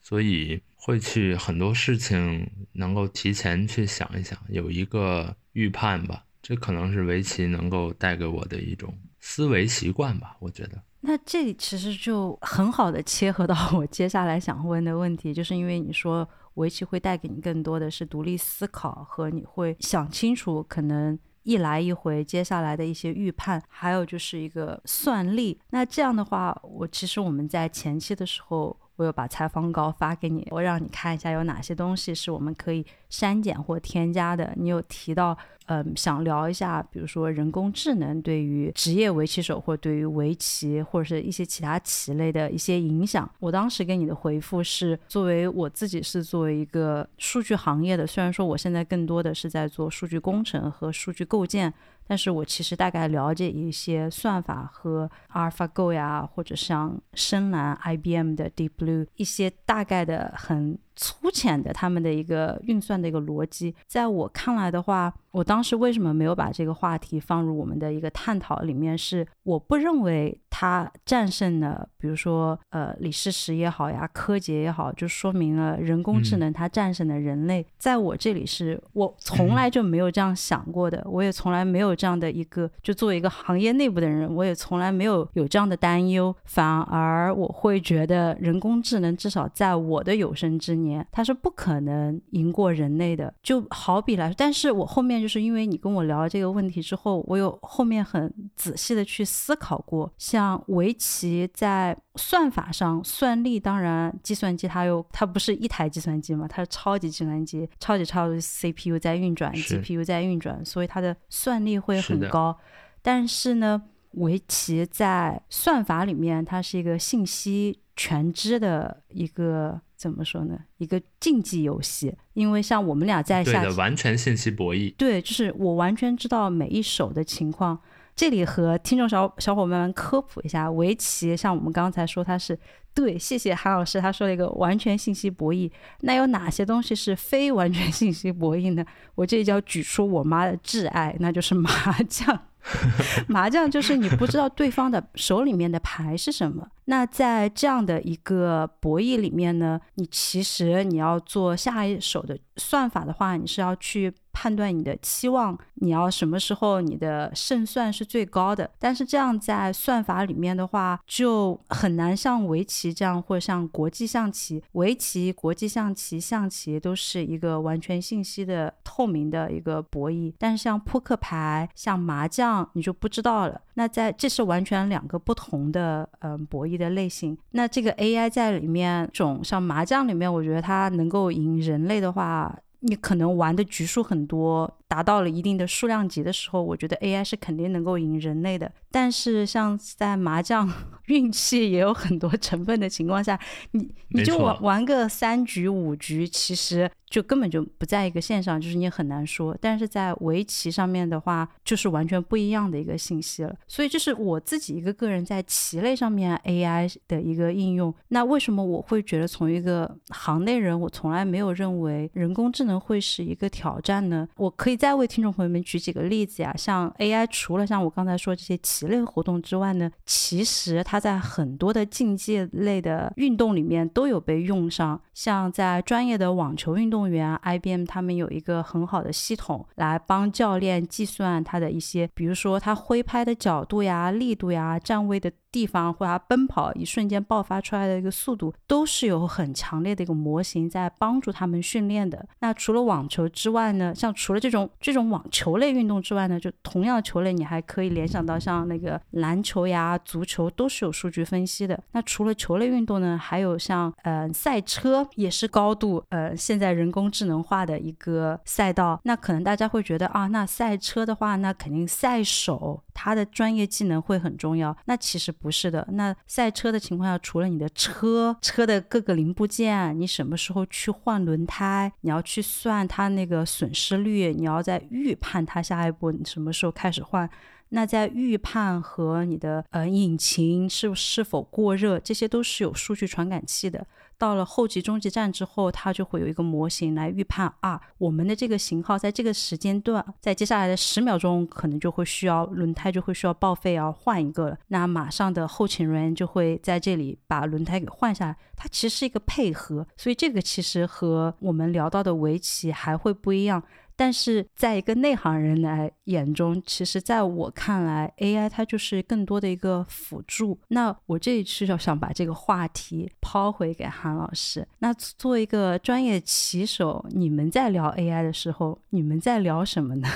所以会去很多事情能够提前去想一想，有一个预判吧。这可能是围棋能够带给我的一种思维习惯吧，我觉得。那这里其实就很好的切合到我接下来想问的问题，就是因为你说。围棋会带给你更多的是独立思考和你会想清楚可能一来一回接下来的一些预判，还有就是一个算力。那这样的话，我其实我们在前期的时候。我有把采访稿发给你，我让你看一下有哪些东西是我们可以删减或添加的。你有提到，嗯，想聊一下，比如说人工智能对于职业围棋手或对于围棋或者是一些其他棋类的一些影响。我当时给你的回复是，作为我自己是作为一个数据行业的，虽然说我现在更多的是在做数据工程和数据构建。但是我其实大概了解一些算法和阿尔法 go 呀，或者像深蓝、IBM 的 Deep Blue 一些大概的很。粗浅的他们的一个运算的一个逻辑，在我看来的话，我当时为什么没有把这个话题放入我们的一个探讨里面？是我不认为它战胜了，比如说呃李世石也好呀，柯洁也好，就说明了人工智能它战胜了人类。在我这里是我从来就没有这样想过的，我也从来没有这样的一个，就作为一个行业内部的人，我也从来没有有这样的担忧，反而我会觉得人工智能至少在我的有生之年。它是不可能赢过人类的，就好比来说，但是我后面就是因为你跟我聊了这个问题之后，我有后面很仔细的去思考过，像围棋在算法上算力，当然计算机它又它不是一台计算机嘛，它是超级计算机，超级超级 CPU 在运转，GPU 在运转，所以它的算力会很高。但是呢，围棋在算法里面，它是一个信息全知的一个。怎么说呢？一个竞技游戏，因为像我们俩在下，对的，完全信息博弈。对，就是我完全知道每一手的情况。这里和听众小小伙伴们科普一下，围棋像我们刚才说它是。对，谢谢韩老师，他说了一个完全信息博弈。那有哪些东西是非完全信息博弈呢？我这里就要举出我妈的挚爱，那就是麻将。麻将就是你不知道对方的手里面的牌是什么。那在这样的一个博弈里面呢，你其实你要做下一手的算法的话，你是要去。判断你的期望，你要什么时候你的胜算是最高的？但是这样在算法里面的话，就很难像围棋这样，或者像国际象棋、围棋、国际象棋、象棋都是一个完全信息的透明的一个博弈。但是像扑克牌、像麻将，你就不知道了。那在这是完全两个不同的嗯博弈的类型。那这个 AI 在里面，种像麻将里面，我觉得它能够赢人类的话。你可能玩的局数很多，达到了一定的数量级的时候，我觉得 AI 是肯定能够赢人类的。但是像在麻将，运气也有很多成分的情况下，你你就玩玩个三局五局，其实就根本就不在一个线上，就是你很难说。但是在围棋上面的话，就是完全不一样的一个信息了。所以这是我自己一个个人在棋类上面 AI 的一个应用。那为什么我会觉得从一个行内人，我从来没有认为人工智能会是一个挑战呢？我可以再为听众朋友们举几个例子呀，像 AI 除了像我刚才说这些棋类活动之外呢，其实它在很多的竞技类的运动里面都有被用上。像在专业的网球运动员，IBM 他们有一个很好的系统来帮教练计算他的一些，比如说他挥拍的角度呀、力度呀、站位的。地方或者奔跑一瞬间爆发出来的一个速度，都是有很强烈的一个模型在帮助他们训练的。那除了网球之外呢，像除了这种这种网球类运动之外呢，就同样球类，你还可以联想到像那个篮球呀、足球都是有数据分析的。那除了球类运动呢，还有像呃赛车，也是高度呃现在人工智能化的一个赛道。那可能大家会觉得啊，那赛车的话，那肯定赛手他的专业技能会很重要。那其实。不是的，那赛车的情况下，除了你的车车的各个零部件，你什么时候去换轮胎，你要去算它那个损失率，你要在预判它下一步什么时候开始换。那在预判和你的呃引擎是是否过热，这些都是有数据传感器的。到了后级、终极站之后，它就会有一个模型来预判啊，我们的这个型号在这个时间段，在接下来的十秒钟，可能就会需要轮胎就会需要报废，要换一个了。那马上的后勤人员就会在这里把轮胎给换下来。它其实是一个配合，所以这个其实和我们聊到的围棋还会不一样。但是在一个内行人来眼中，其实在我看来，AI 它就是更多的一个辅助。那我这一次就想把这个话题抛回给韩老师。那作为一个专业棋手，你们在聊 AI 的时候，你们在聊什么呢？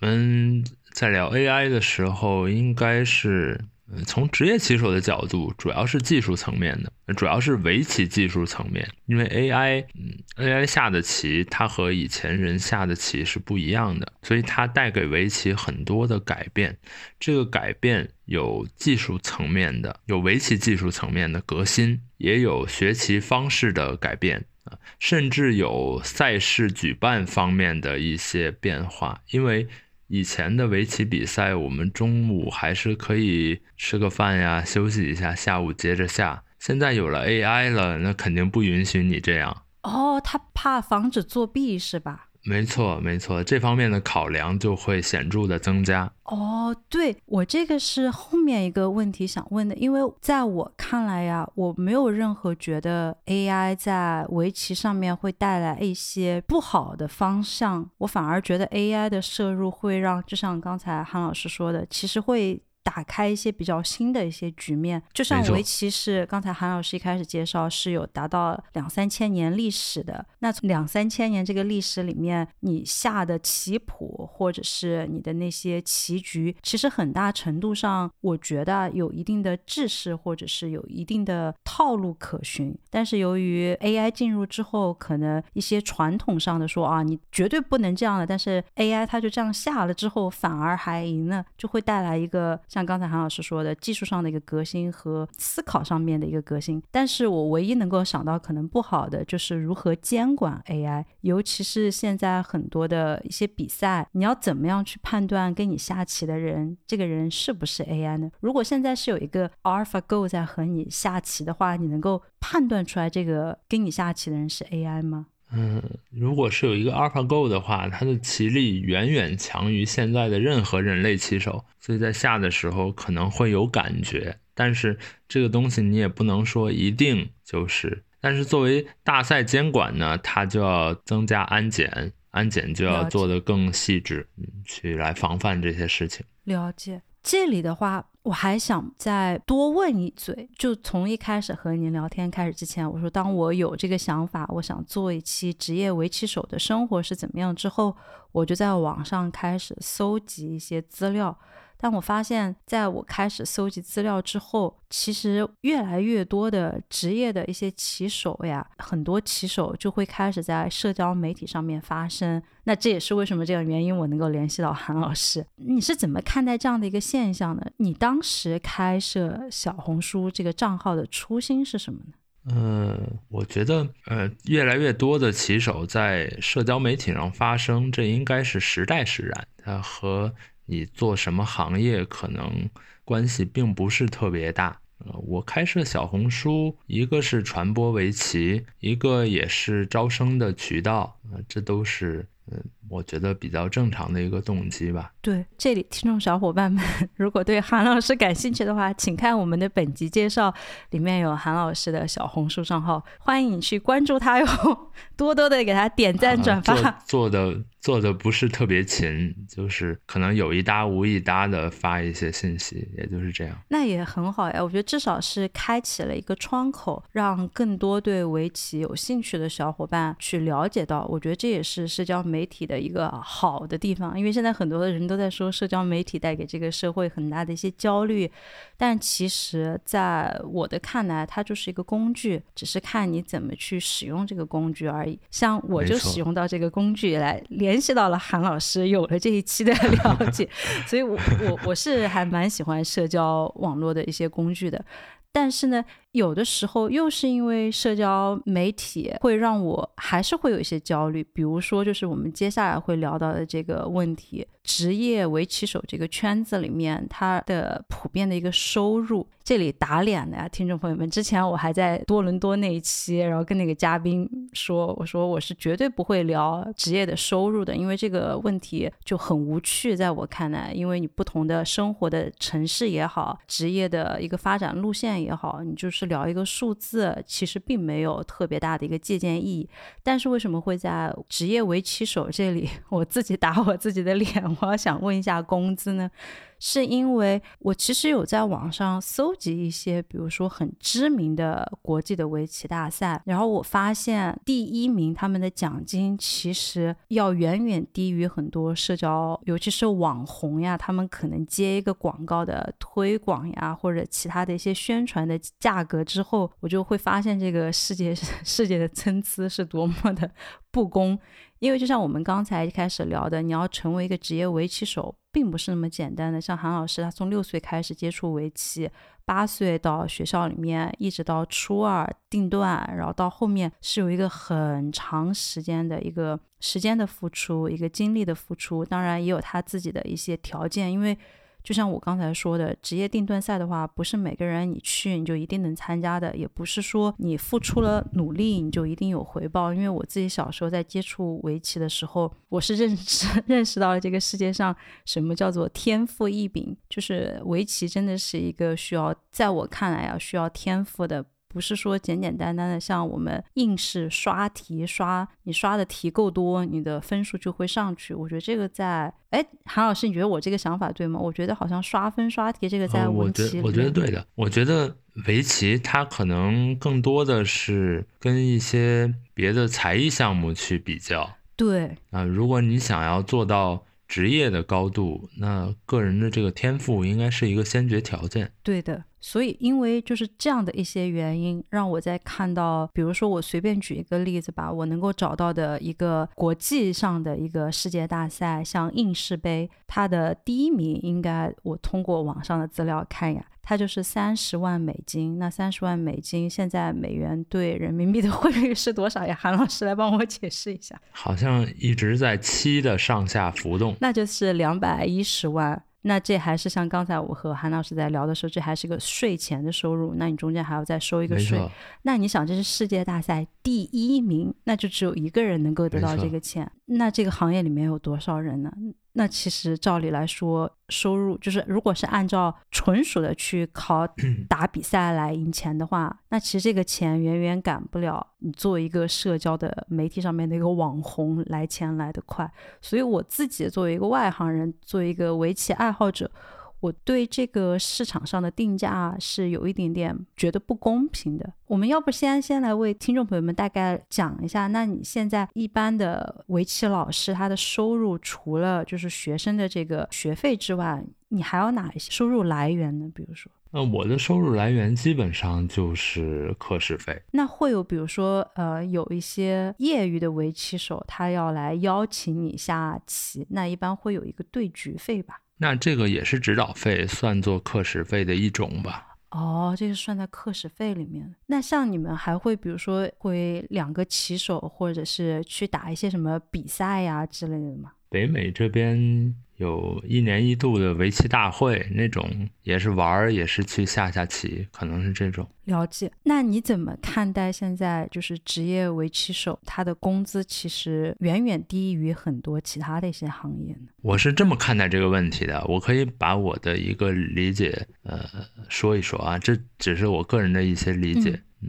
我们在聊 AI 的时候，应该是。从职业棋手的角度，主要是技术层面的，主要是围棋技术层面。因为 AI，嗯，AI 下的棋，它和以前人下的棋是不一样的，所以它带给围棋很多的改变。这个改变有技术层面的，有围棋技术层面的革新，也有学习方式的改变啊，甚至有赛事举办方面的一些变化，因为。以前的围棋比赛，我们中午还是可以吃个饭呀，休息一下，下午接着下。现在有了 AI 了，那肯定不允许你这样。哦，他怕防止作弊是吧？没错，没错，这方面的考量就会显著的增加。哦，对我这个是后面一个问题想问的，因为在我看来呀，我没有任何觉得 AI 在围棋上面会带来一些不好的方向，我反而觉得 AI 的摄入会让，就像刚才韩老师说的，其实会。打开一些比较新的一些局面，就像围棋是刚才韩老师一开始介绍是有达到两三千年历史的。那从两三千年这个历史里面，你下的棋谱或者是你的那些棋局，其实很大程度上，我觉得有一定的制式或者是有一定的套路可循。但是由于 AI 进入之后，可能一些传统上的说啊，你绝对不能这样的，但是 AI 它就这样下了之后，反而还赢了，就会带来一个。像刚才韩老师说的，技术上的一个革新和思考上面的一个革新。但是我唯一能够想到可能不好的，就是如何监管 AI，尤其是现在很多的一些比赛，你要怎么样去判断跟你下棋的人，这个人是不是 AI 呢？如果现在是有一个 AlphaGo 在和你下棋的话，你能够判断出来这个跟你下棋的人是 AI 吗？嗯，如果是有一个 AlphaGo 的话，它的棋力远远强于现在的任何人类棋手，所以在下的时候可能会有感觉。但是这个东西你也不能说一定就是。但是作为大赛监管呢，它就要增加安检，安检就要做得更细致，去来防范这些事情。了解。这里的话，我还想再多问一嘴，就从一开始和您聊天开始之前，我说当我有这个想法，我想做一期职业围棋手的生活是怎么样之后，我就在网上开始搜集一些资料。但我发现，在我开始搜集资料之后，其实越来越多的职业的一些棋手呀，很多棋手就会开始在社交媒体上面发声。那这也是为什么这个原因，我能够联系到韩老师。你是怎么看待这样的一个现象呢？你当时开设小红书这个账号的初心是什么呢？嗯，我觉得，呃，越来越多的棋手在社交媒体上发声，这应该是时代使然，它和。你做什么行业可能关系并不是特别大。呃，我开设小红书，一个是传播围棋，一个也是招生的渠道。呃，这都是。嗯，我觉得比较正常的一个动机吧。对，这里听众小伙伴们，如果对韩老师感兴趣的话，请看我们的本集介绍，里面有韩老师的小红书账号，欢迎你去关注他哟，多多的给他点赞转发。做的做的不是特别勤，就是可能有一搭无一搭的发一些信息，也就是这样。那也很好呀，我觉得至少是开启了一个窗口，让更多对围棋有兴趣的小伙伴去了解到。我觉得这也是社交媒媒体的一个好的地方，因为现在很多的人都在说社交媒体带给这个社会很大的一些焦虑，但其实在我的看来，它就是一个工具，只是看你怎么去使用这个工具而已。像我就使用到这个工具来联系到了韩老师，有了这一期的 了解，所以我我我是还蛮喜欢社交网络的一些工具的。但是呢，有的时候又是因为社交媒体会让我还是会有一些焦虑，比如说就是我们接下来会聊到的这个问题。职业围棋手这个圈子里面，他的普遍的一个收入，这里打脸的呀，听众朋友们。之前我还在多伦多那一期，然后跟那个嘉宾说，我说我是绝对不会聊职业的收入的，因为这个问题就很无趣，在我看来，因为你不同的生活的城市也好，职业的一个发展路线也好，你就是是聊一个数字，其实并没有特别大的一个借鉴意义。但是为什么会在职业围棋手这里，我自己打我自己的脸？我要想问一下工资呢？是因为我其实有在网上搜集一些，比如说很知名的国际的围棋大赛，然后我发现第一名他们的奖金其实要远远低于很多社交，尤其是网红呀，他们可能接一个广告的推广呀，或者其他的一些宣传的价格之后，我就会发现这个世界 世界的参差是多么的不公。因为就像我们刚才一开始聊的，你要成为一个职业围棋手，并不是那么简单的。像韩老师，他从六岁开始接触围棋，八岁到学校里面，一直到初二定段，然后到后面是有一个很长时间的一个时间的付出，一个精力的付出，当然也有他自己的一些条件，因为。就像我刚才说的，职业定段赛的话，不是每个人你去你就一定能参加的，也不是说你付出了努力你就一定有回报。因为我自己小时候在接触围棋的时候，我是认识 认识到了这个世界上什么叫做天赋异禀，就是围棋真的是一个需要，在我看来啊，需要天赋的。不是说简简单单的像我们应试刷题刷，你刷的题够多，你的分数就会上去。我觉得这个在，哎，韩老师，你觉得我这个想法对吗？我觉得好像刷分刷题这个在围棋，我觉得对的。我觉得围棋它可能更多的是跟一些别的才艺项目去比较。对啊，如果你想要做到。职业的高度，那个人的这个天赋应该是一个先决条件。对的，所以，因为就是这样的一些原因，让我在看到，比如说我随便举一个例子吧，我能够找到的一个国际上的一个世界大赛，像应试杯，它的第一名应该我通过网上的资料看呀，它就是三十万美金。那三十万美金现在美元对人民币的汇率是多少呀？韩老师来帮我解释一下。好像一直在七的上下浮动，那就是两百一十万。那这还是像刚才我和韩老师在聊的时候，这还是个税前的收入。那你中间还要再收一个税。那你想，这是世界大赛第一名，那就只有一个人能够得到这个钱。那这个行业里面有多少人呢？那其实照理来说，收入就是如果是按照纯属的去考打比赛来赢钱的话，那其实这个钱远远赶不了你作为一个社交的媒体上面的一个网红来钱来的快。所以我自己作为一个外行人，作为一个围棋爱好者。我对这个市场上的定价是有一点点觉得不公平的。我们要不先先来为听众朋友们大概讲一下，那你现在一般的围棋老师他的收入，除了就是学生的这个学费之外，你还有哪一些收入来源呢？比如说，那我的收入来源基本上就是课时费。那会有比如说，呃，有一些业余的围棋手，他要来邀请你下棋，那一般会有一个对局费吧？那这个也是指导费，算作课时费的一种吧？哦，这个算在课时费里面。那像你们还会，比如说会两个骑手，或者是去打一些什么比赛呀之类的吗？北美这边。有一年一度的围棋大会，那种也是玩儿，也是去下下棋，可能是这种。了解。那你怎么看待现在就是职业围棋手，他的工资其实远远低于很多其他的一些行业呢？我是这么看待这个问题的，我可以把我的一个理解，呃，说一说啊，这只是我个人的一些理解，嗯。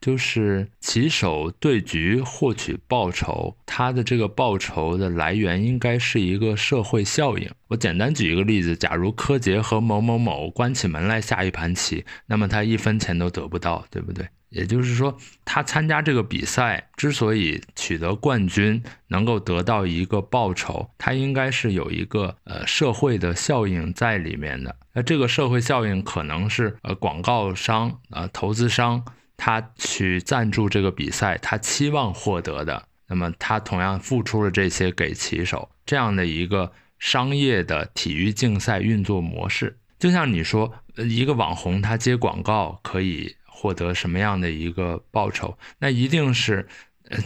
就是棋手对局获取报酬，他的这个报酬的来源应该是一个社会效应。我简单举一个例子，假如柯洁和某某某关起门来下一盘棋，那么他一分钱都得不到，对不对？也就是说，他参加这个比赛之所以取得冠军，能够得到一个报酬，他应该是有一个呃社会的效应在里面的。那这个社会效应可能是呃广告商啊投资商。他去赞助这个比赛，他期望获得的，那么他同样付出了这些给骑手，这样的一个商业的体育竞赛运作模式，就像你说，一个网红他接广告可以获得什么样的一个报酬？那一定是，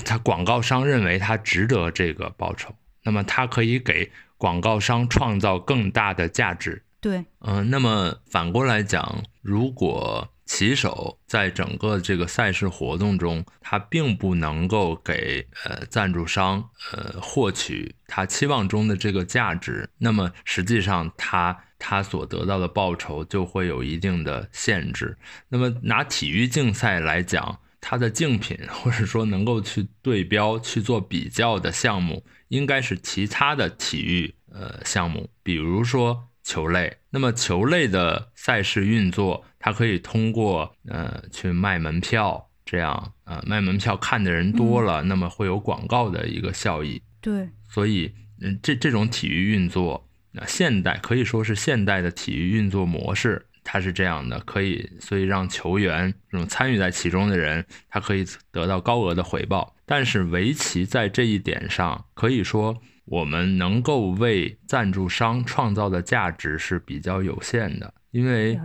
他广告商认为他值得这个报酬，那么他可以给广告商创造更大的价值。对，嗯，那么反过来讲，如果棋手在整个这个赛事活动中，他并不能够给呃赞助商呃获取他期望中的这个价值，那么实际上他他所得到的报酬就会有一定的限制。那么拿体育竞赛来讲，它的竞品或者说能够去对标去做比较的项目，应该是其他的体育呃项目，比如说球类。那么球类的赛事运作。它可以通过呃去卖门票，这样呃卖门票看的人多了，那么会有广告的一个效益。对，所以嗯这这种体育运作，那现代可以说是现代的体育运作模式，它是这样的，可以所以让球员这种参与在其中的人，他可以得到高额的回报。但是围棋在这一点上，可以说我们能够为赞助商创造的价值是比较有限的，因为。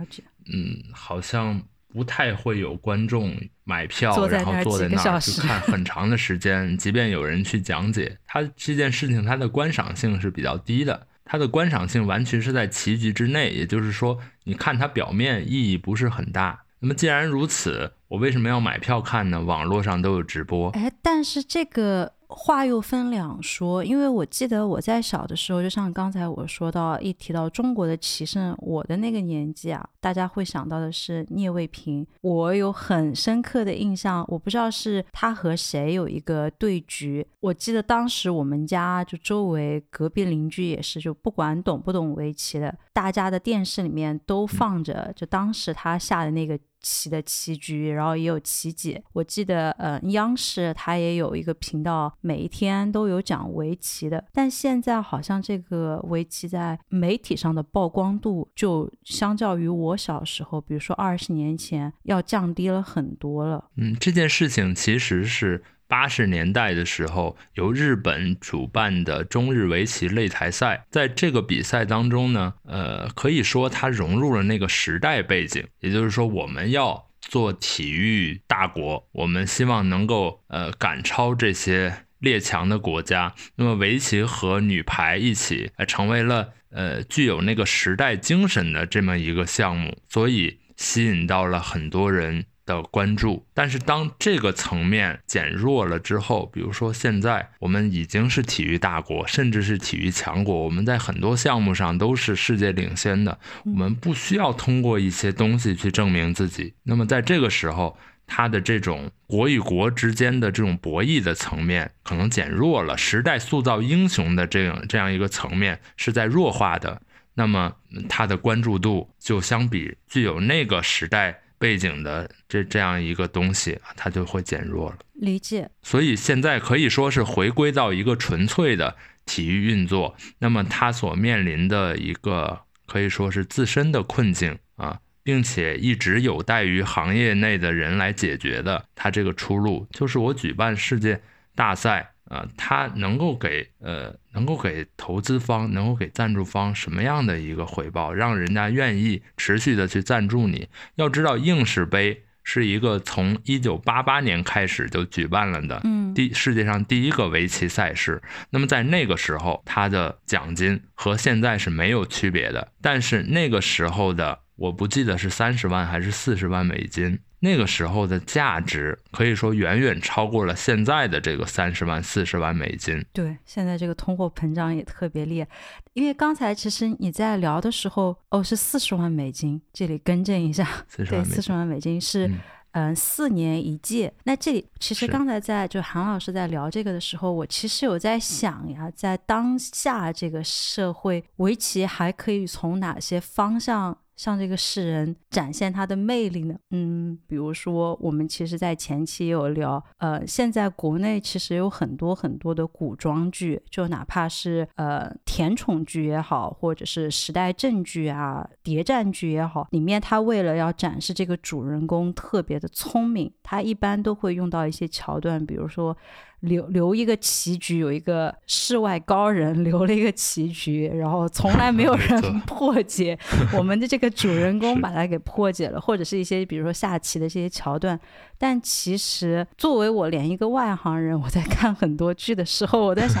嗯，好像不太会有观众买票，然后坐在那儿去看 很长的时间。即便有人去讲解，它这件事情它的观赏性是比较低的。它的观赏性完全是在棋局之内，也就是说，你看它表面意义不是很大。那么既然如此，我为什么要买票看呢？网络上都有直播。哎，但是这个。话又分两说，因为我记得我在小的时候，就像刚才我说到，一提到中国的棋圣，我的那个年纪啊，大家会想到的是聂卫平。我有很深刻的印象，我不知道是他和谁有一个对局。我记得当时我们家就周围隔壁邻居也是，就不管懂不懂围棋的，大家的电视里面都放着，就当时他下的那个棋的棋局，然后也有棋解。我记得，呃，央视它也有一个频道，每一天都有讲围棋的。但现在好像这个围棋在媒体上的曝光度，就相较于我小时候，比如说二十年前，要降低了很多了。嗯，这件事情其实是。八十年代的时候，由日本主办的中日围棋擂台赛，在这个比赛当中呢，呃，可以说它融入了那个时代背景。也就是说，我们要做体育大国，我们希望能够呃赶超这些列强的国家。那么，围棋和女排一起，呃，成为了呃具有那个时代精神的这么一个项目，所以吸引到了很多人。的关注，但是当这个层面减弱了之后，比如说现在我们已经是体育大国，甚至是体育强国，我们在很多项目上都是世界领先的，我们不需要通过一些东西去证明自己。那么在这个时候，它的这种国与国之间的这种博弈的层面可能减弱了，时代塑造英雄的这样这样一个层面是在弱化的，那么它的关注度就相比具有那个时代。背景的这这样一个东西，它就会减弱了。理解。所以现在可以说是回归到一个纯粹的体育运作，那么它所面临的一个可以说是自身的困境啊，并且一直有待于行业内的人来解决的。它这个出路就是我举办世界大赛。啊，它能够给呃，能够给投资方，能够给赞助方什么样的一个回报，让人家愿意持续的去赞助你？要知道，应氏杯是一个从一九八八年开始就举办了的，嗯，第世界上第一个围棋赛事。那么在那个时候，它的奖金和现在是没有区别的，但是那个时候的。我不记得是三十万还是四十万美金，那个时候的价值可以说远远超过了现在的这个三十万、四十万美金。对，现在这个通货膨胀也特别厉害。因为刚才其实你在聊的时候，哦，是四十万美金，这里更正一下，对，四十万美金是嗯四年一届。那这里其实刚才在就韩老师在聊这个的时候，我其实有在想呀，在当下这个社会，围棋还可以从哪些方向？向这个世人展现它的魅力呢？嗯，比如说，我们其实，在前期也有聊，呃，现在国内其实有很多很多的古装剧，就哪怕是呃甜宠剧也好，或者是时代正剧啊、谍战剧也好，里面他为了要展示这个主人公特别的聪明，他一般都会用到一些桥段，比如说。留留一个棋局，有一个世外高人 留了一个棋局，然后从来没有 人 破解，我们的这个主人公把它给破解了，或者是一些比如说下棋的这些桥段。但其实作为我连一个外行人，我在看很多剧的时候，我在想，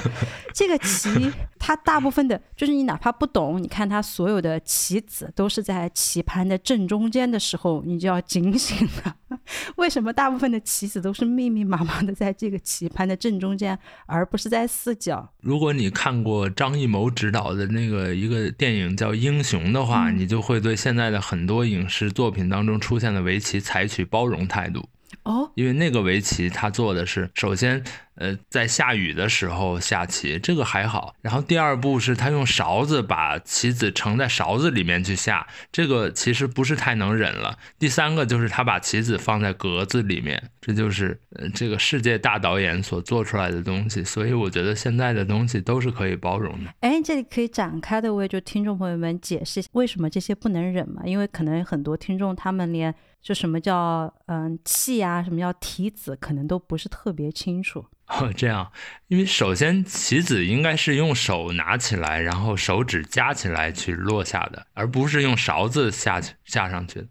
这个棋它大部分的，就是你哪怕不懂，你看它所有的棋子都是在棋盘的正中间的时候，你就要警醒了。为什么大部分的棋子都是密密麻麻的在这个棋盘？的正中间，而不是在四角。如果你看过张艺谋执导的那个一个电影叫《英雄》的话，你就会对现在的很多影视作品当中出现的围棋采取包容态度。哦，因为那个围棋他做的是，首先。呃，在下雨的时候下棋，这个还好。然后第二步是他用勺子把棋子盛在勺子里面去下，这个其实不是太能忍了。第三个就是他把棋子放在格子里面，这就是呃这个世界大导演所做出来的东西。所以我觉得现在的东西都是可以包容的。哎，这里可以展开的为就听众朋友们解释为什么这些不能忍嘛？因为可能很多听众他们连就什么叫嗯气啊，什么叫提子，可能都不是特别清楚。哦，这样，因为首先棋子应该是用手拿起来，然后手指夹起来去落下的，而不是用勺子下去下上去。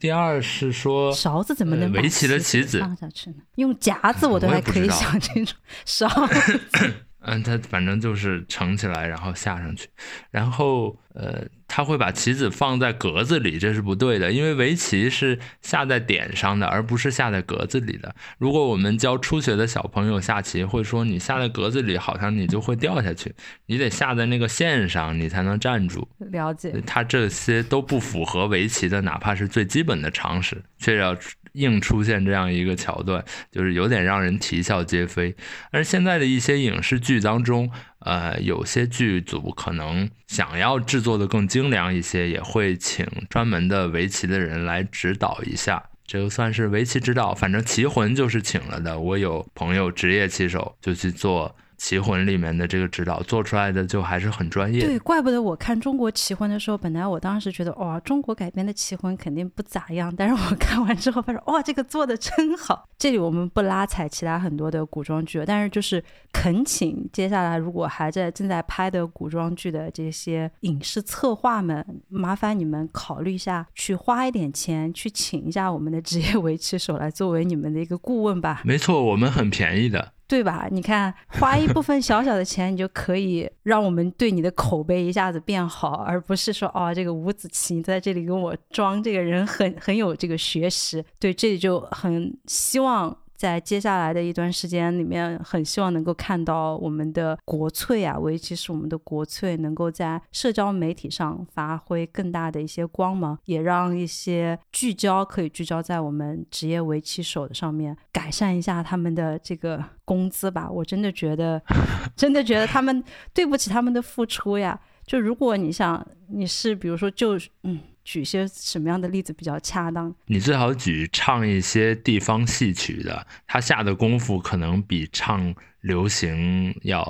第二是说，勺子怎么能围棋的棋子放下去呢？用夹子我都还可以想清楚，勺。嗯，它反正就是盛起来，然后下上去，然后呃。他会把棋子放在格子里，这是不对的，因为围棋是下在点上的，而不是下在格子里的。如果我们教初学的小朋友下棋，会说你下在格子里，好像你就会掉下去，你得下在那个线上，你才能站住。了解。他这些都不符合围棋的，哪怕是最基本的常识，却要硬出现这样一个桥段，就是有点让人啼笑皆非。而现在的一些影视剧当中，呃，有些剧组可能想要制作的更精良一些，也会请专门的围棋的人来指导一下。这个算是围棋指导，反正棋魂就是请了的。我有朋友职业棋手就去做。棋魂里面的这个指导做出来的就还是很专业。对，怪不得我看中国棋魂的时候，本来我当时觉得哇，中国改编的棋魂肯定不咋样。但是我看完之后发现，哇，这个做的真好。这里我们不拉踩其他很多的古装剧，但是就是恳请接下来如果还在正在拍的古装剧的这些影视策划们，麻烦你们考虑一下，去花一点钱去请一下我们的职业 围棋手来作为你们的一个顾问吧。没错，我们很便宜的。对吧？你看，花一部分小小的钱，你就可以让我们对你的口碑一下子变好，而不是说，哦，这个五子棋你在这里跟我装，这个人很很有这个学识。对，这里就很希望。在接下来的一段时间里面，很希望能够看到我们的国粹啊，围棋是我们的国粹，能够在社交媒体上发挥更大的一些光芒，也让一些聚焦可以聚焦在我们职业围棋手的上面，改善一下他们的这个工资吧。我真的觉得，真的觉得他们对不起他们的付出呀。就如果你想，你是比如说，就嗯。举些什么样的例子比较恰当？你最好举唱一些地方戏曲的，他下的功夫可能比唱。流行要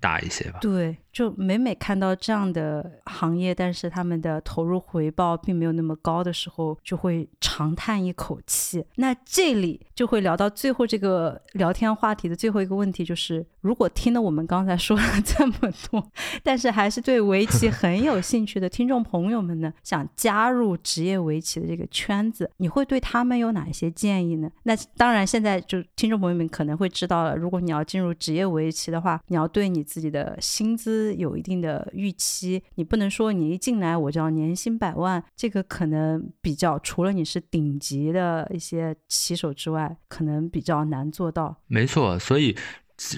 大一些吧？对，就每每看到这样的行业，但是他们的投入回报并没有那么高的时候，就会长叹一口气。那这里就会聊到最后这个聊天话题的最后一个问题，就是如果听了我们刚才说了 这么多，但是还是对围棋很有兴趣的听众朋友们呢，想加入职业围棋的这个圈子，你会对他们有哪些建议呢？那当然，现在就听众朋友们可能会知道了，如果你要进入。职业围棋的话，你要对你自己的薪资有一定的预期，你不能说你一进来我就要年薪百万，这个可能比较除了你是顶级的一些棋手之外，可能比较难做到。没错，所以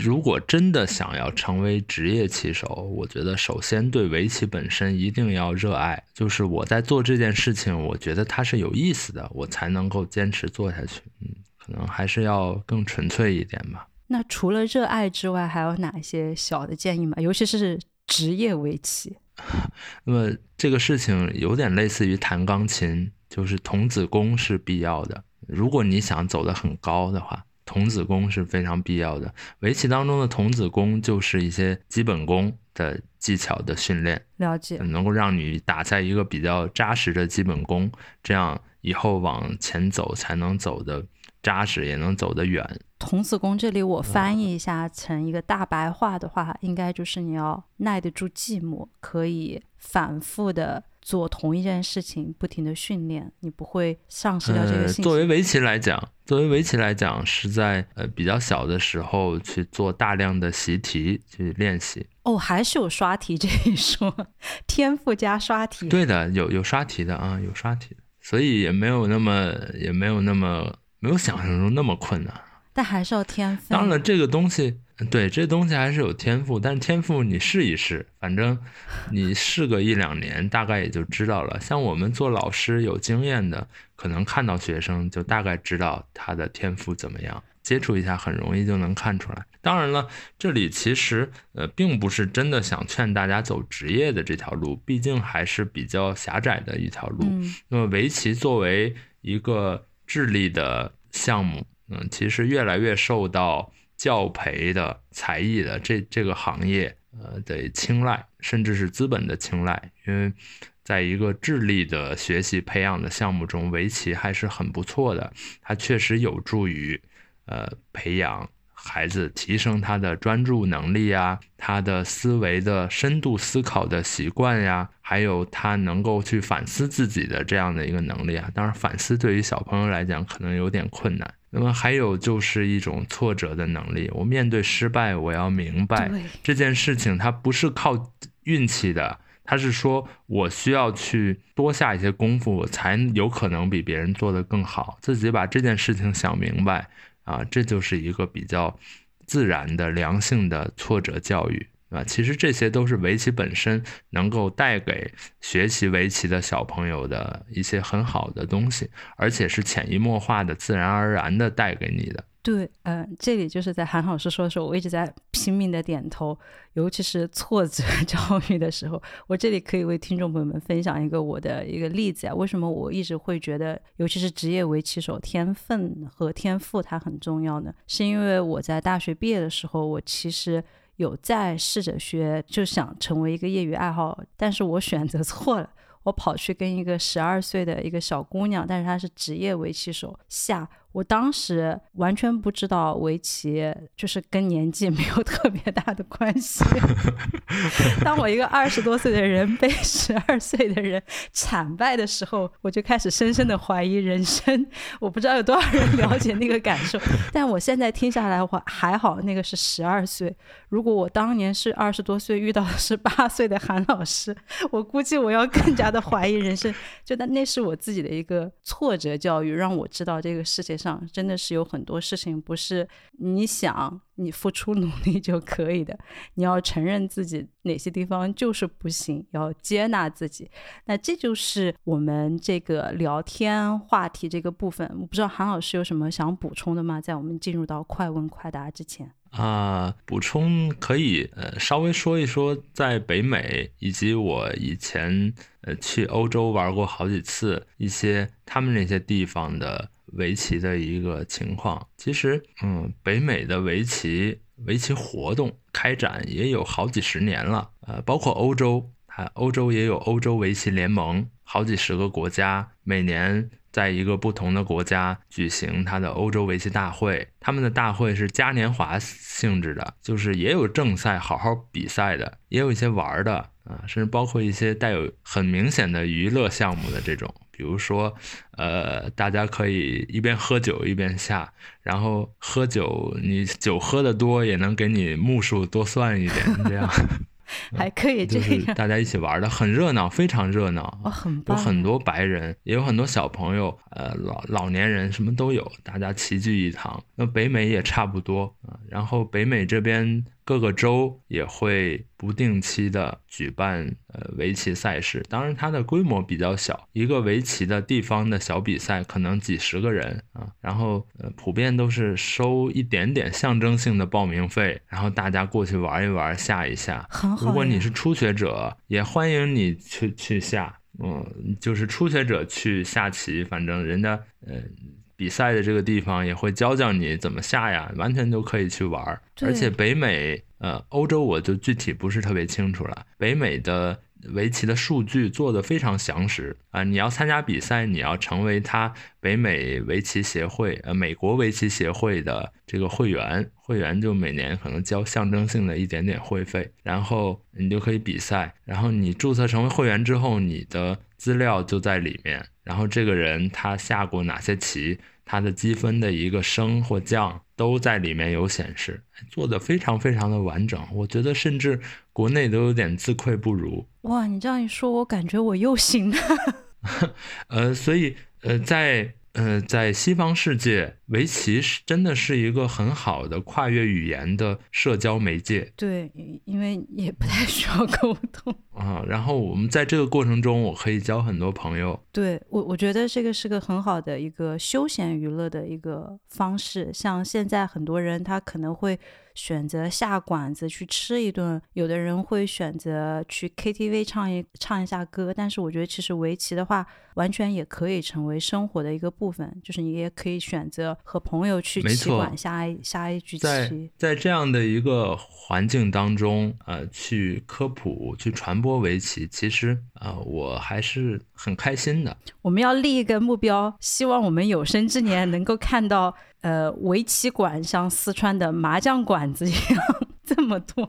如果真的想要成为职业棋手，我觉得首先对围棋本身一定要热爱，就是我在做这件事情，我觉得它是有意思的，我才能够坚持做下去。嗯，可能还是要更纯粹一点吧。那除了热爱之外，还有哪一些小的建议吗？尤其是职业围棋。那么这个事情有点类似于弹钢琴，就是童子功是必要的。如果你想走得很高的话，童子功是非常必要的。围棋当中的童子功就是一些基本功的技巧的训练，了解，能够让你打下一个比较扎实的基本功，这样以后往前走才能走的。扎实也能走得远。童子功这里我翻译一下成一个大白话的话，应该就是你要耐得住寂寞，可以反复的做同一件事情，不停的训练，你不会丧失掉这个。作为围棋来讲，作为围棋来讲，是在呃比较小的时候去做大量的习题去练习。哦，还是有刷题这一说，天赋加刷题。对的，有有刷题的啊，有刷题的，所以也没有那么也没有那么。没有想象中那么困难，但还是要天赋。当然，这个东西，对，这东西还是有天赋。但是天赋你试一试，反正你试个一两年，大概也就知道了。像我们做老师有经验的，可能看到学生就大概知道他的天赋怎么样，接触一下很容易就能看出来。当然了，这里其实呃，并不是真的想劝大家走职业的这条路，毕竟还是比较狭窄的一条路。那么围棋作为一个。智力的项目，嗯，其实越来越受到教培的才艺的这这个行业，呃的青睐，甚至是资本的青睐。因为在一个智力的学习培养的项目中，围棋还是很不错的。它确实有助于，呃，培养孩子提升他的专注能力呀，他的思维的深度思考的习惯呀。还有他能够去反思自己的这样的一个能力啊，当然反思对于小朋友来讲可能有点困难。那么还有就是一种挫折的能力，我面对失败，我要明白这件事情它不是靠运气的，它是说我需要去多下一些功夫，我才有可能比别人做得更好。自己把这件事情想明白啊，这就是一个比较自然的良性的挫折教育。啊，其实这些都是围棋本身能够带给学习围棋的小朋友的一些很好的东西，而且是潜移默化的、自然而然的带给你的。对，嗯，这里就是在韩老师说的时候，我一直在拼命的点头，尤其是挫折 教育的时候，我这里可以为听众朋友们分享一个我的一个例子啊。为什么我一直会觉得，尤其是职业围棋手，天分和天赋它很重要呢？是因为我在大学毕业的时候，我其实有在试着学，就想成为一个业余爱好，但是我选择 错了，我跑去跟一个十二岁的一个小姑娘，但是她是职业围棋手下。我当时完全不知道围棋就是跟年纪 没有特别大的关系。当我一个二十多岁的人被十二岁的人惨败的时候，我就开始深深的怀疑人生。我不知道有多少人了解那个感受，但我现在听下来，我还好，那个是十二岁。如果我当年是二十多岁遇到的是八岁的韩老师，我估计我要更加的怀疑人生。就那那是我自己的一个挫折教育，让我知道这个世界上。上真的是有很多事情不是你想你付出努力就可以的，你要承认自己哪些地方就是不行，要接纳自己。那这就是我们这个聊天话题这个部分。我不知道韩老师有什么想补充的吗？在我们进入到快问快答之前啊，补充可以呃稍微说一说，在北美以及我以前呃去欧洲玩过好几次，一些他们那些地方的。围棋的一个情况，其实，嗯，北美的围棋围棋活动开展也有好几十年了，呃，包括欧洲，它欧洲也有欧洲围棋联盟，好几十个国家，每年在一个不同的国家举行它的欧洲围棋大会，他们的大会是嘉年华性质的，就是也有正赛好好比赛的，也有一些玩的，啊，甚至包括一些带有很明显的娱乐项目的这种。比如说，呃，大家可以一边喝酒一边下，然后喝酒，你酒喝的多也能给你目数多算一点，这样 还可以，就是大家一起玩的很热闹，非常热闹，哦，很有很多白人，也有很多小朋友，呃，老老年人什么都有，大家齐聚一堂。那北美也差不多啊，然后北美这边。各个州也会不定期的举办呃围棋赛事，当然它的规模比较小，一个围棋的地方的小比赛可能几十个人啊，然后呃普遍都是收一点点象征性的报名费，然后大家过去玩一玩，下一下。如果你是初学者，也欢迎你去去下，嗯，就是初学者去下棋，反正人家呃。比赛的这个地方也会教教你怎么下呀，完全都可以去玩儿。而且北美，呃，欧洲我就具体不是特别清楚了。北美的。围棋的数据做的非常详实啊！你要参加比赛，你要成为他北美围棋协会呃美国围棋协会的这个会员，会员就每年可能交象征性的一点点会费，然后你就可以比赛。然后你注册成为会员之后，你的资料就在里面。然后这个人他下过哪些棋，他的积分的一个升或降。都在里面有显示，做的非常非常的完整，我觉得甚至国内都有点自愧不如。哇，你这样一说，我感觉我又行了。呃，所以呃，在。呃，在西方世界，围棋是真的是一个很好的跨越语言的社交媒介。对，因为也不太需要沟通啊。然后我们在这个过程中，我可以交很多朋友。对我，我觉得这个是个很好的一个休闲娱乐的一个方式。像现在很多人，他可能会。选择下馆子去吃一顿，有的人会选择去 KTV 唱一唱一下歌。但是我觉得，其实围棋的话，完全也可以成为生活的一个部分。就是你也可以选择和朋友去棋馆下一下一局棋。在在这样的一个环境当中，呃，去科普、去传播围棋，其实啊，我还是很开心的。我们要立一个目标，希望我们有生之年能够看到。呃，围棋馆像四川的麻将馆子一样这么多，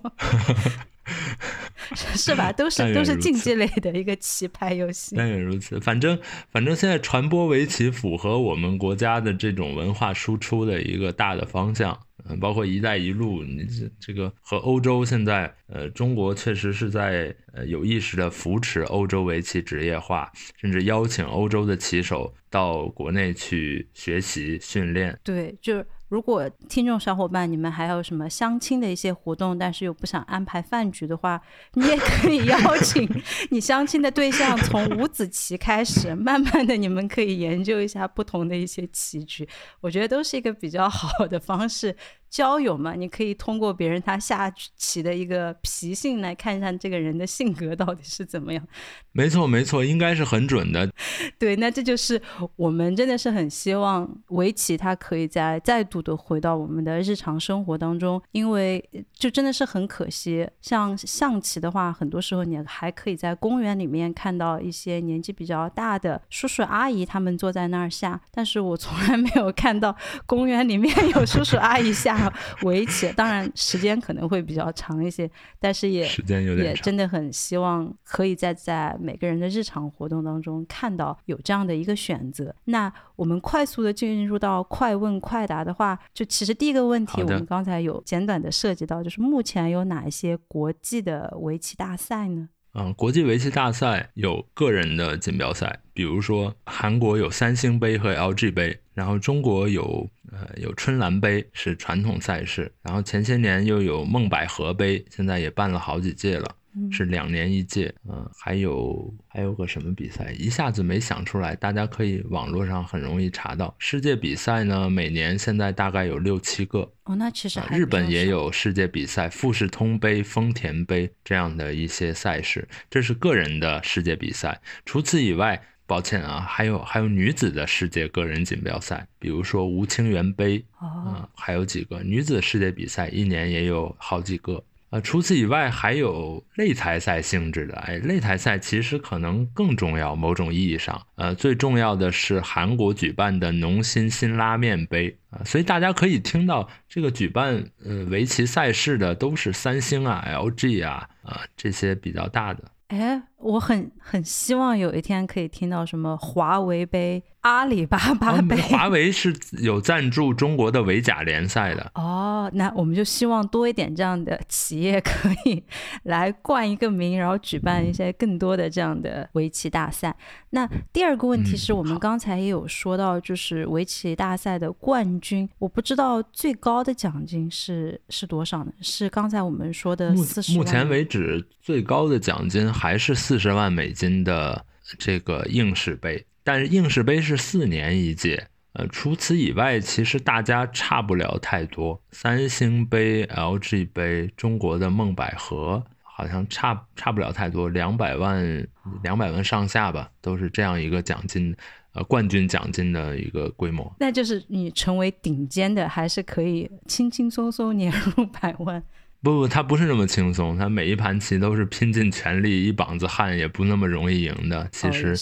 是吧？都是都是竞技类的一个棋牌游戏。但也如此，反正反正现在传播围棋符合我们国家的这种文化输出的一个大的方向。嗯，包括“一带一路”，你这这个和欧洲现在，呃，中国确实是在呃有意识的扶持欧洲围棋职业化，甚至邀请欧洲的棋手到国内去学习训练。对，就是如果听众小伙伴你们还有什么相亲的一些活动，但是又不想安排饭局的话，你也可以邀请 你相亲的对象从五子棋开始，慢慢的你们可以研究一下不同的一些棋局，我觉得都是一个比较好的方式。交友嘛，你可以通过别人他下棋的一个脾性来看一下这个人的性格到底是怎么样。没错，没错，应该是很准的。对，那这就是我们真的是很希望围棋它可以再再度的回到我们的日常生活当中，因为就真的是很可惜。像象棋的话，很多时候你还可以在公园里面看到一些年纪比较大的叔叔阿姨他们坐在那儿下，但是我从来没有看到公园里面有叔叔阿姨下。围棋，当然时间可能会比较长一些，但是也时间有点也真的很希望可以在在每个人的日常活动当中看到有这样的一个选择。那我们快速的进入到快问快答的话，就其实第一个问题我们刚才有简短的涉及到，就是目前有哪一些国际的围棋大赛呢？嗯，国际围棋大赛有个人的锦标赛，比如说韩国有三星杯和 LG 杯，然后中国有呃有春兰杯是传统赛事，然后前些年又有孟百合杯，现在也办了好几届了。是两年一届，嗯，还有还有个什么比赛，一下子没想出来，大家可以网络上很容易查到。世界比赛呢，每年现在大概有六七个。哦，那其实日本也有世界比赛，富士通杯、丰田杯这样的一些赛事，这是个人的世界比赛。除此以外，抱歉啊，还有还有女子的世界个人锦标赛，比如说吴清源杯，啊，还有几个女子世界比赛，一年也有好几个。呃，除此以外，还有擂台赛性质的。哎，擂台赛其实可能更重要，某种意义上，呃，最重要的是韩国举办的农心新拉面杯啊。所以大家可以听到，这个举办呃围棋赛事的都是三星啊、LG 啊啊这些比较大的。哎，我很很希望有一天可以听到什么华为杯。阿里巴巴杯，华为是有赞助中国的围甲联赛的 哦。那我们就希望多一点这样的企业可以来冠一个名，然后举办一些更多的这样的围棋大赛。那第二个问题是我们刚才也有说到，就是围棋大赛的冠军，我不知道最高的奖金是是多少呢？是刚才我们说的四十目前为止最高的奖金还是四十万美金的这个应试杯。但是应试杯是四年一届，呃，除此以外，其实大家差不了太多。三星杯、LG 杯、中国的梦百合，好像差差不了太多，两百万、两百万上下吧，都是这样一个奖金，呃，冠军奖金的一个规模。那就是你成为顶尖的，还是可以轻轻松松年入百万？不不，他不是那么轻松，他每一盘棋都是拼尽全力，一膀子汗也不那么容易赢的。其实。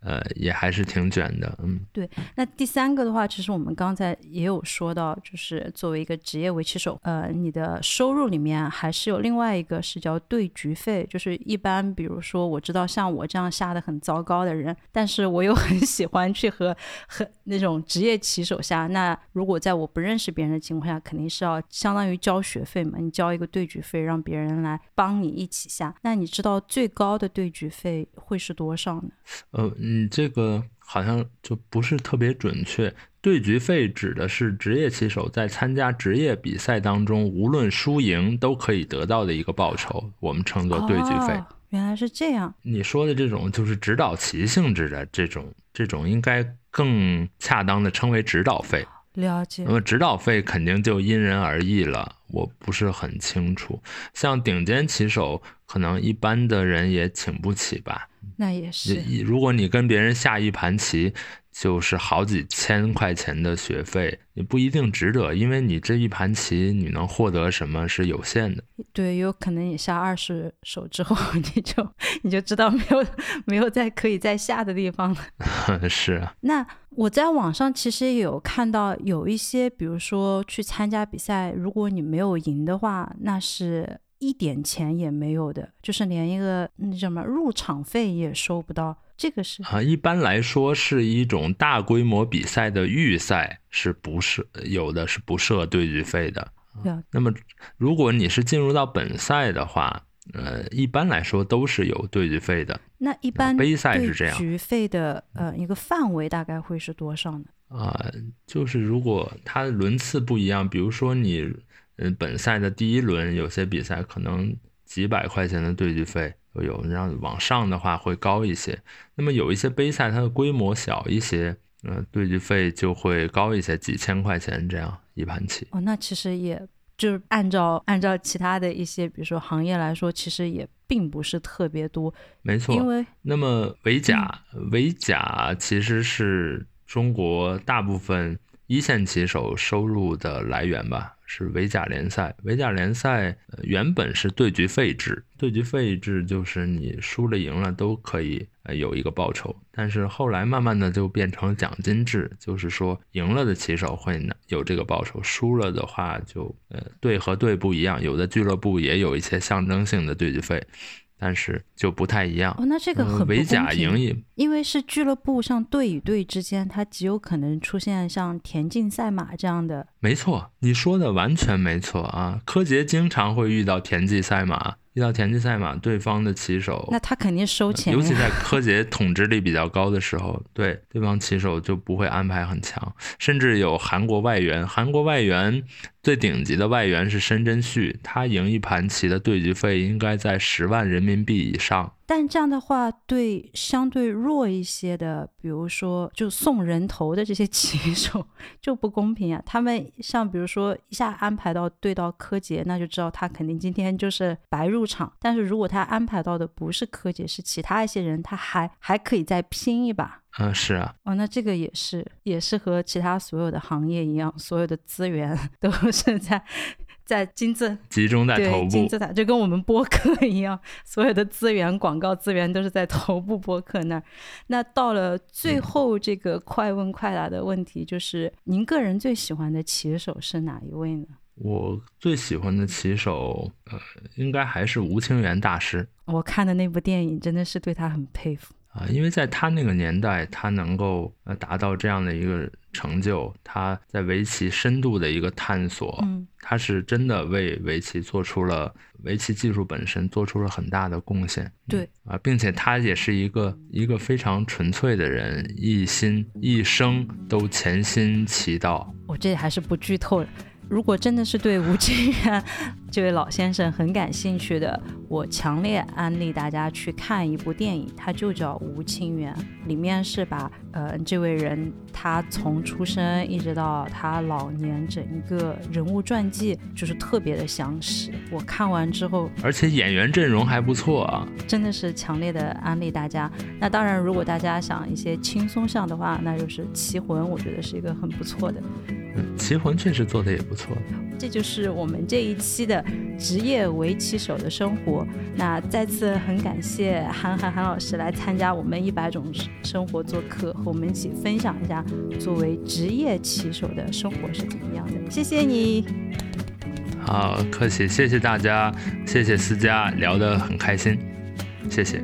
呃，也还是挺卷的，嗯，对。那第三个的话，其实我们刚才也有说到，就是作为一个职业围棋手，呃，你的收入里面还是有另外一个是叫对局费，就是一般，比如说我知道像我这样下的很糟糕的人，但是我又很喜欢去和很那种职业棋手下，那如果在我不认识别人的情况下，肯定是要相当于交学费嘛，你交一个对局费，让别人来帮你一起下。那你知道最高的对局费会是多少呢？呃。你，这个好像就不是特别准确。对局费指的是职业棋手在参加职业比赛当中，无论输赢都可以得到的一个报酬，我们称作对局费。原来是这样。你说的这种就是指导棋性质的这种，这种应该更恰当的称为指导费。了解。那么指导费肯定就因人而异了，我不是很清楚。像顶尖棋手，可能一般的人也请不起吧。那也是，如果你跟别人下一盘棋，就是好几千块钱的学费，你不一定值得，因为你这一盘棋你能获得什么是有限的。对，有可能你下二十手之后，你就你就知道没有 没有再可以再下的地方了。是啊。那我在网上其实也有看到有一些，比如说去参加比赛，如果你没有赢的话，那是。一点钱也没有的，就是连一个那什么入场费也收不到。这个是啊，一般来说是一种大规模比赛的预赛是不设有的是不设对局费的。那么如果你是进入到本赛的话，呃，一般来说都是有对局费的。那一般杯赛是这样，局费的呃一个范围大概会是多少呢？啊，就是如果它轮次不一样，比如说你，嗯，本赛的第一轮有些比赛可能几百块钱的对局费都有，然后往上的话会高一些。那么有一些杯赛它的规模小一些，嗯，对局费就会高一些，几千块钱这样一盘棋。哦，那其实也就是按照按照其他的一些，比如说行业来说，其实也并不是特别多。没错，因为那么围甲，围甲其实是。中国大部分一线棋手收入的来源吧，是围甲联赛。围甲联赛原本是对局费制，对局费制就是你输了赢了都可以呃有一个报酬。但是后来慢慢的就变成奖金制，就是说赢了的棋手会有这个报酬，输了的话就呃队和队不一样，有的俱乐部也有一些象征性的对局费。但是就不太一样哦，那这个很伪甲赢赢，因为是俱乐部像队与队之间，它极有可能出现像田径赛马这样的。没错，你说的完全没错啊！柯洁经常会遇到田忌赛马。遇到田忌赛马，对方的棋手，那他肯定收钱。尤其在 柯洁统治力比较高的时候，对对方棋手就不会安排很强，甚至有韩国外援。韩国外援最顶级的外援是申真旭，他赢一盘棋的对局费应该在十万人民币以上。但这样的话，对相对弱一些的，比如说就送人头的这些 棋手就不公平啊！他们像比如说一下安排到对到柯洁，那就知道他肯定今天就是白入场。但是如果他安排到的不是柯洁，是其他一些人，他还还可以再拼一把。嗯，是啊。哦，那这个也是也是和其他所有的行业一样，所有的资源 都是在。在金字集中在头部，金字塔就跟我们播客一样，所有的资源、广告资源都是在头部播客那儿。那到了最后这个快问快答的问题，就是您个人最喜欢的棋手是哪一位呢？我最喜欢的棋手，呃，应该还是吴清源大师。我看的那部电影真的是对他很佩服。啊，因为在他那个年代，他能够呃达到这样的一个成就，他在围棋深度的一个探索，嗯，他是真的为围棋做出了围棋技术本身做出了很大的贡献，对，啊，并且他也是一个一个非常纯粹的人，一心一生都潜心棋道。我这还是不剧透了。如果真的是对吴清源这位老先生很感兴趣的，我强烈安利大家去看一部电影，它就叫《吴清源》，里面是把呃这位人他从出生一直到他老年整一个人物传记，就是特别的详实。我看完之后，而且演员阵容还不错啊，真的是强烈的安利大家。那当然，如果大家想一些轻松向的话，那就是《棋魂》，我觉得是一个很不错的。嗯，棋魂确实做的也不错。这就是我们这一期的职业围棋手的生活。那再次很感谢韩寒韩老师来参加我们一百种生活做客，和我们一起分享一下作为职业棋手的生活是怎么样的。谢谢你。好，客气，谢谢大家，谢谢思佳，聊得很开心，谢谢。